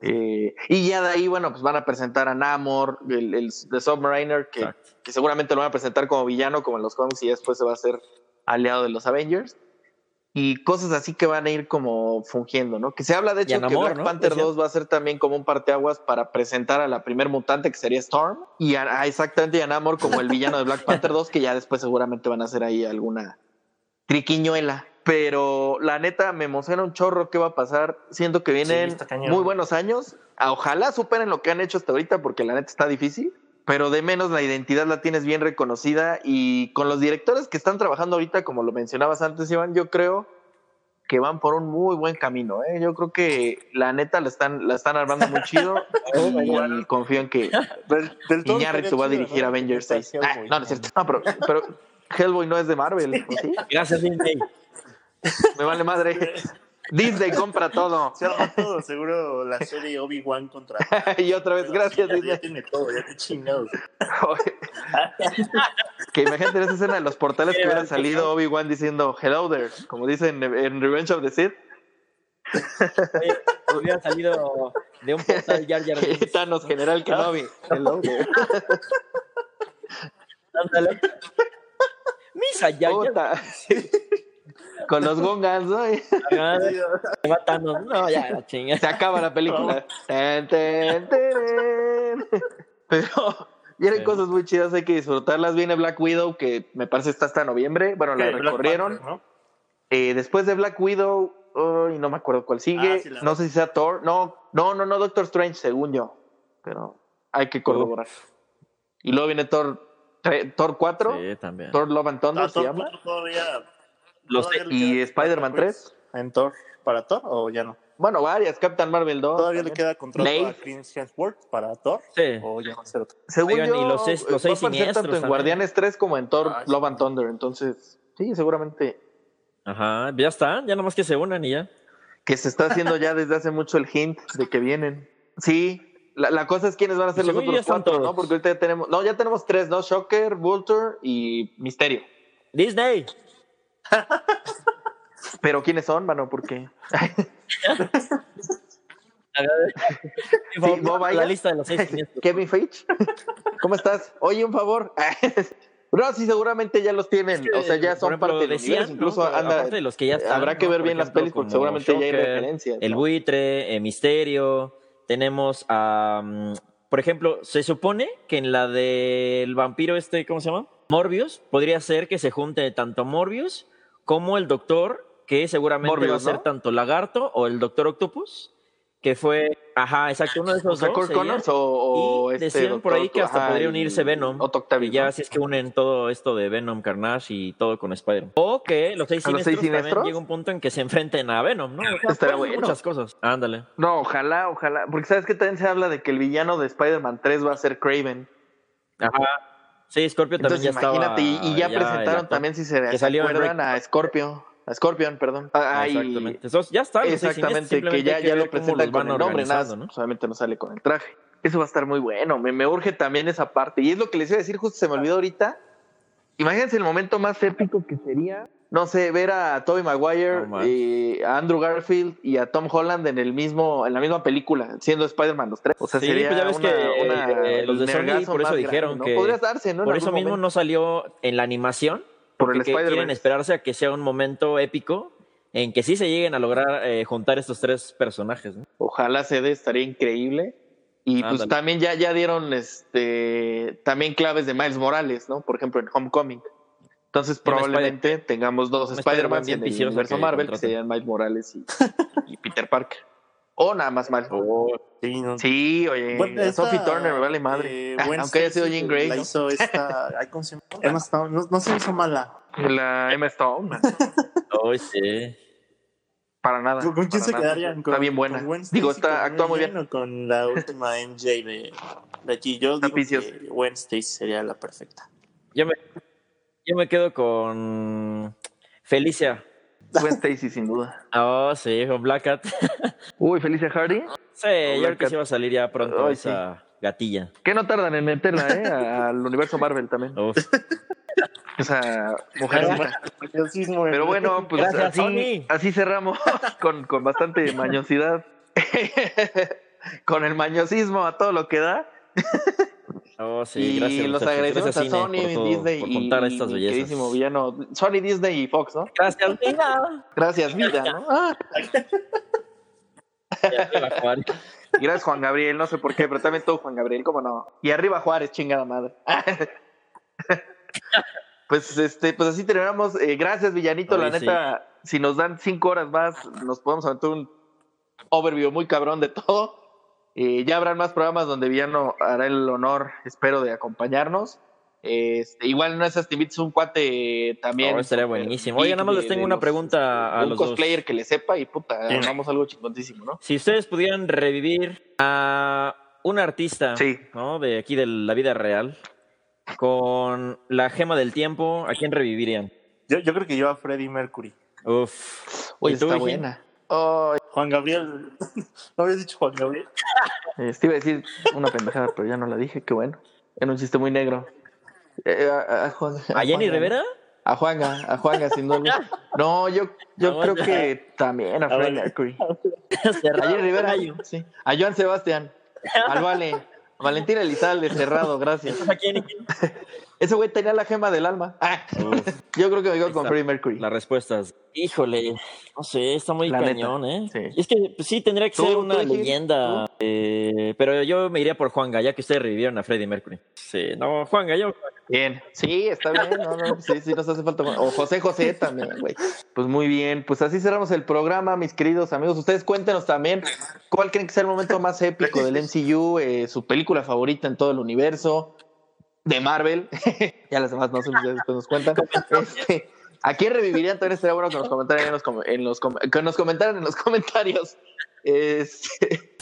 Eh, y ya de ahí, bueno, pues van a presentar a Namor, el, el The Submariner, que seguramente lo van a presentar como villano, como en los cómics, y después se va a hacer aliado de los Avengers. Y cosas así que van a ir como fungiendo, ¿no? Que se habla de hecho que Black ¿no? Panther Decían. 2 va a ser también como un parteaguas para presentar a la primer mutante que sería Storm. Y a, a exactamente y a Namor como el villano de Black Panther 2, que ya después seguramente van a hacer ahí alguna triquiñuela. Pero la neta me emociona un chorro qué va a pasar. Siento que vienen muy buenos años. Ojalá superen lo que han hecho hasta ahorita porque la neta está difícil. Pero de menos la identidad la tienes bien reconocida y con los directores que están trabajando ahorita, como lo mencionabas antes, Iván, yo creo que van por un muy buen camino. ¿eh? Yo creo que la neta la están, la están armando muy chido y confío en que Iñárritu va a dirigir ¿no? Avengers Que 6. está Ah, no, no es cierto. No, pero, pero Hellboy no es de Marvel. Gracias, Disney. Me vale madre. Disney compra todo. Se arma todo, seguro la serie Obi-Wan contra. y otra vez, gracias, ya, ya Disney. tiene todo, ya te chingados. que imagínate esa escena de los portales que hubiera salido Obi-Wan diciendo hello there, como dicen en, en Revenge of the Sith. Hubiera salido de un portal Jar Jar Binks. Thanos, General Kenobi. Hello there. Ándale. Misa Jar Jar. Con los Gongans, ¿no? No, ya, la chinga. Se acaba la película. Pero vienen Sí. cosas muy chidas, hay que disfrutarlas. Viene Black Widow, que me parece está hasta noviembre. Bueno, la recorrieron. Panther, ¿no? Eh, después de Black Widow, ay, no me acuerdo cuál sigue. Ah, sí, no sé si sea Thor. No, no, no, no, Doctor Strange, según yo. Pero hay que corroborar. Y luego viene Thor, Thor 4, Sí, también. Thor Love and Thunder Ah, se Thor llama. todavía. Los- todavía le y Spider-Man 3. ¿En Thor? ¿Para Thor o ya no? Bueno, varias. Captain Marvel 2. ¿Todavía le queda contrato Blade. a Chris Hemsworth para Thor? Sí. ¿O ya va a ser otro? Según Oigan, yo, y los seis- los seis siniestros tanto en también. Guardianes 3 como en Thor Ah, sí. Love and Thunder. Entonces, sí, seguramente Ajá, ya está, ya nomás que se unan y ya. que se está haciendo ya desde hace mucho el hint de que vienen. Sí, la, la cosa es quiénes van a ser los yo ya otros cuatro, todos. ¿no? Porque ahorita ya tenemos, no, ya tenemos tres, ¿no? Shocker, Vulture y Misterio. Disney. Pero ¿quiénes son, mano? Porque Sí, Bob la lista de los seis siniestros. Kevin Feige, ¿cómo estás? Oye, un favor. No, sí, seguramente ya los tienen, o sea, ya son ejemplo, parte del decían, universo. Incluso ¿no? anda, Aparte de los que ya están, habrá que ver bien las pelis porque seguramente ya hay referencias. El ¿no? buitre, eh, Misterio. Tenemos a. mm, por ejemplo, se supone que en la del vampiro este, ¿cómo se llama? Morbius, podría ser que se junte tanto Morbius como el Doctor, que seguramente Morbius, va a ser ¿no? tanto Lagarto o el Doctor Octopus, que fue, ajá, exacto, uno de esos O sea, dos. Kurt sería. Connors o, o y este decían por ahí que hasta Ajá, podría unirse Venom. Otto Octavius, Y ya ¿no? así es que unen todo esto de Venom, Carnage y todo con Spider-Man. O que los seis ¿A los siniestros, también llega un punto en que se enfrenten a Venom, ¿no? O sea, pueden bueno. Muchas cosas. Ándale. No, ojalá, ojalá. Porque sabes que también se habla de que el villano de Spider-Man 3 va a ser Craven. Ajá. Sí, Scorpio también Entonces ya imagínate, y, estaba. y ya, presentaron también, si se, que se acuerdan, a Scorpio. A Scorpion, perdón. Ah, y- Exactamente. Ya está. exactamente, que ya, que ya lo presentan con el nombre, nada, ¿no? solamente no sale con el traje. Eso va a estar muy bueno, me, me urge también esa parte. Y es lo que les iba a decir, justo se me olvidó ahorita. Imagínense el momento más épico que sería, no sé, ver a Tobey Maguire, eh, a Andrew Garfield y a Tom Holland en el mismo, en la misma película, siendo Spider-Man los tres. O sea, Sí, sería pues ya ves una, que, una- eh, los de Sony por eso dijeron grande, ¿no? que Podrías darse, ¿no? Por eso mismo momento. no salió en la animación. Por el que quieren Spider-Man. esperarse a que sea un momento épico en que sí se lleguen a lograr eh, juntar estos tres personajes. ¿no? Ojalá se dé, estaría increíble. Y pues también ya, ya dieron este también claves de Miles Morales, ¿no? Por ejemplo, en Homecoming. Entonces probablemente tengamos dos Spider-Man bien en el universo que Marvel, que serían Miles Morales y, y Peter Parker. O nada más Miles. Sí, no- Sí, oye, Bueno, esta, Sophie Turner me vale madre. eh, Ah, Aunque haya sido Jean Grey, La ¿no? hizo esta. Emma Stone. No, no se hizo mala. La Emma Stone. Ay, sí. Para nada. ¿Con, quién se nada. quedarían? ¿Con, Está bien buena. Digo, está, actúa muy bien. O con la última MJ de, de aquí. Yo digo que Stacy sería la perfecta. Yo me, yo me quedo con Felicia. Gwen Stacy, sin duda. Oh, sí, con Black Cat. Uy, Felicia Hardy. Sí, yo creo que sí va a salir ya pronto Ay, esa gatilla. Que no tardan en meterla, ¿eh? Al universo Marvel también. Uf. Esa mujercita. Mañosismo en- Pero bueno, pues Gracias, así, Sony. así cerramos con, con bastante mañosidad. con el mañosismo a todo lo que da. Oh, sí, y gracias. los agradecemos Gracias, a Sony, todo- Disney por y, estas y bellezas. queridísimo villano. Sony, Disney y Fox, ¿no? Gracias, vida. Gracias, vida, ¿no? Ah, y gracias, Juan Gabriel. No sé por qué, pero también todo Juan Gabriel, ¿cómo no? Y arriba Juárez, chingada madre. pues, este, pues así terminamos. Eh, gracias, Villanito. La neta, si nos dan cinco horas más, nos podemos aventar un overview muy cabrón de todo. Eh, ya habrán más programas donde Villano hará el honor, espero, de acompañarnos. Este, igual en esas te un cuate también. Oh, estaría buenísimo. Oye, nada más les tengo una los, pregunta a un los dos. cosplayer que le sepa y puta, Sí. hagamos algo chingoncísimo, ¿no? Si ustedes pudieran revivir a un artista Sí. ¿no? de aquí de la vida real con la gema del tiempo, ¿a quién revivirían? Yo, yo creo que yo a Freddie Mercury. Uf. Oye, ¿Y tú, está buena. Ay, Juan Gabriel. ¿No habías dicho Juan Gabriel? este, iba a decir una pendejada, pero ya no la dije, qué bueno. Era un chiste muy negro. Eh, a, a Juan- ¿A Jenny Rivera? A Juanga, a Juanga, sin duda. No, yo, yo No, creo ya. que también a Freddie. Mercury. A Jenny Rivera, sí. A Joan Sebastián. Al Vale. A Valentín Elizalde, cerrado, gracias. ¿A quién? Ese güey tenía la gema del alma. Ah, yo creo que me quedo Ahí con. Freddie Mercury. las respuestas. Híjole, no sé, está muy La neta, cañón, ¿eh? sí. Y Es que pues, sí, tendría que ser una leyenda. eh, pero yo me iría por Juanga, ya que ustedes revivieron a Freddie Mercury. Sí, no, Juanga, yo. Bien. Sí, está bien. No, no, sí, sí, nos hace falta. O José José también, güey. Pues muy bien. Pues así cerramos el programa, mis queridos amigos. Ustedes cuéntenos también cuál creen que sea el momento más épico del MCU, eh, su película favorita en todo el universo de Marvel. ya las demás no sé, ustedes después nos cuentan. Este, ¿A quién revivirían? También estaría bueno que nos comentaran en los, com- en los com- que nos comentaran en los comentarios. Este,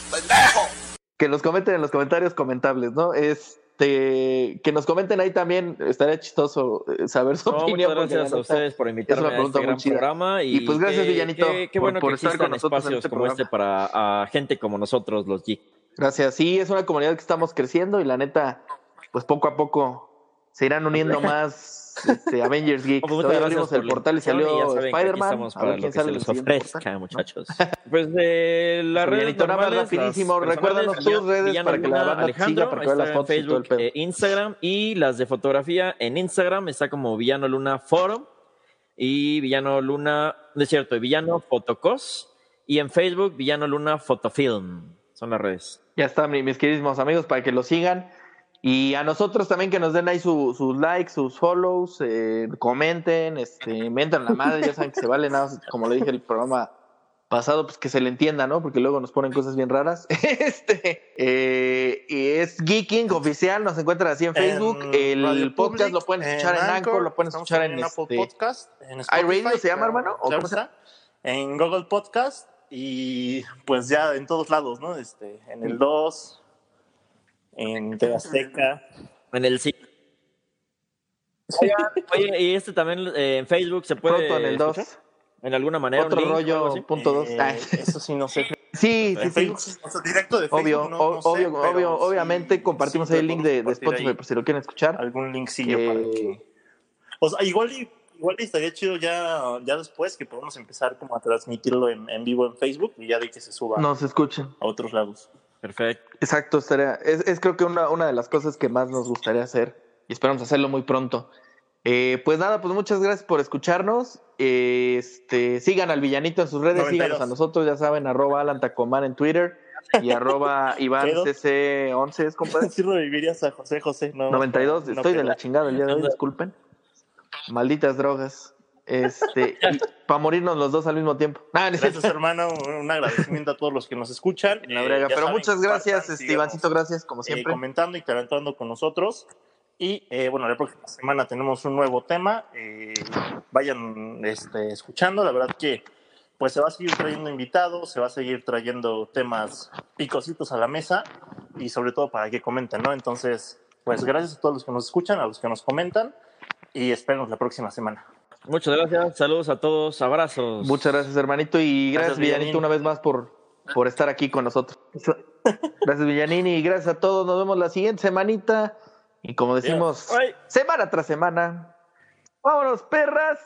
que nos comenten en los comentarios comentables, ¿no? Este, que nos comenten ahí también, estaría chistoso eh, saber su No, opinión. muchas gracias a ustedes por invitarme una a este gran chida. programa. Y, Y, pues, gracias, Villanito, Qué, qué por- bueno por que estar con nosotros en espacios este como este para a gente como nosotros, los geeks. Gracias. Sí, es una comunidad que estamos creciendo y la neta, pues poco a poco se irán uniendo más este, Avengers Geeks. Pues, gracias abrimos el portal y salió Spider-Man. A ver quién que se sale siguiente ofrezca, muchachos. Pues de la red nada más rapidísimo, recuérdanos tus redes para que la banda siga, para que vean las fotos pedo. eh, Instagram y las de fotografía en Instagram está como Villano Luna Forum y Villano Luna, no es cierto, Villano Fotocos y en Facebook Villano Luna Fotofilm. Son las redes. Ya está, mi- mis queridísimos amigos, para que lo sigan. Y a nosotros también que nos den ahí su- sus likes, sus follows, eh, comenten, este, mentan la madre, ya saben que se vale nada, más, como le dije el programa pasado, pues que se le entienda, ¿no? Porque luego nos ponen cosas bien raras. Este, eh, y es Geeking oficial, nos encuentran así en Facebook. En el podcast Public, lo pueden escuchar en Anchor, lo pueden escuchar también en Apple este, Podcast, en iRadio Spotify, se llama, hermano, ¿o cómo se en Google Podcast y pues ya en todos lados, ¿no? Este, en el 2, en TV Azteca. En el sí. Oye, y este también eh, en Facebook se puede pronto en el 2. escuchar? en alguna manera. Otro link rollo punto dos. Eh, Ah, eso sí, no sé. sí, sí, sí. Facebook, o sea, directo de Facebook. Obvio, no, o- no sé, obvio, obvio, sí- obviamente compartimos sí ahí el link de, Spotify por si lo quieren escuchar. algún linkcillo para Eh, que. O sea, igual igual estaría chido ya, ya después que podamos empezar como a transmitirlo en, en vivo en Facebook y ya de que se suba Nos escuchen. a otros lados. Perfecto. Exacto, estaría, es, es creo que una, una de las cosas que más nos gustaría hacer y esperamos hacerlo muy pronto. Eh, pues nada, pues muchas gracias por escucharnos. Este, sigan al villanito en sus redes, 92. síganos a nosotros, ya saben, arroba Alan Tacomán en Twitter y arroba Iván Quedo. CC11, ¿es compadre? Sí revivirías a José José, no. 92, no, estoy de la chingada el día de hoy, disculpen. Malditas drogas. Este, para morirnos los dos al mismo tiempo. Ah, Gracias, hermano. Un agradecimiento a todos los que nos escuchan. En la Eh, Pero saben, muchas gracias, este, Ivancito, gracias, como eh, siempre. comentando, interactuando con nosotros. Y eh, bueno, la próxima semana tenemos un nuevo tema. eh, vayan este, escuchando. La verdad que pues se va a seguir trayendo invitados, se va a seguir trayendo temas picositos a la mesa y sobre todo para que comenten, ¿no? Entonces, pues gracias a todos los que nos escuchan, a los que nos comentan y esperemos la próxima semana. Muchas gracias, saludos a todos, abrazos. Muchas gracias, hermanito, y gracias, Gracias, Villanito, una vez más por, por estar aquí con nosotros. Gracias, Villanini, y gracias a todos. Nos vemos la siguiente semanita. Y como decimos, semana tras semana. ¡Vámonos, perras!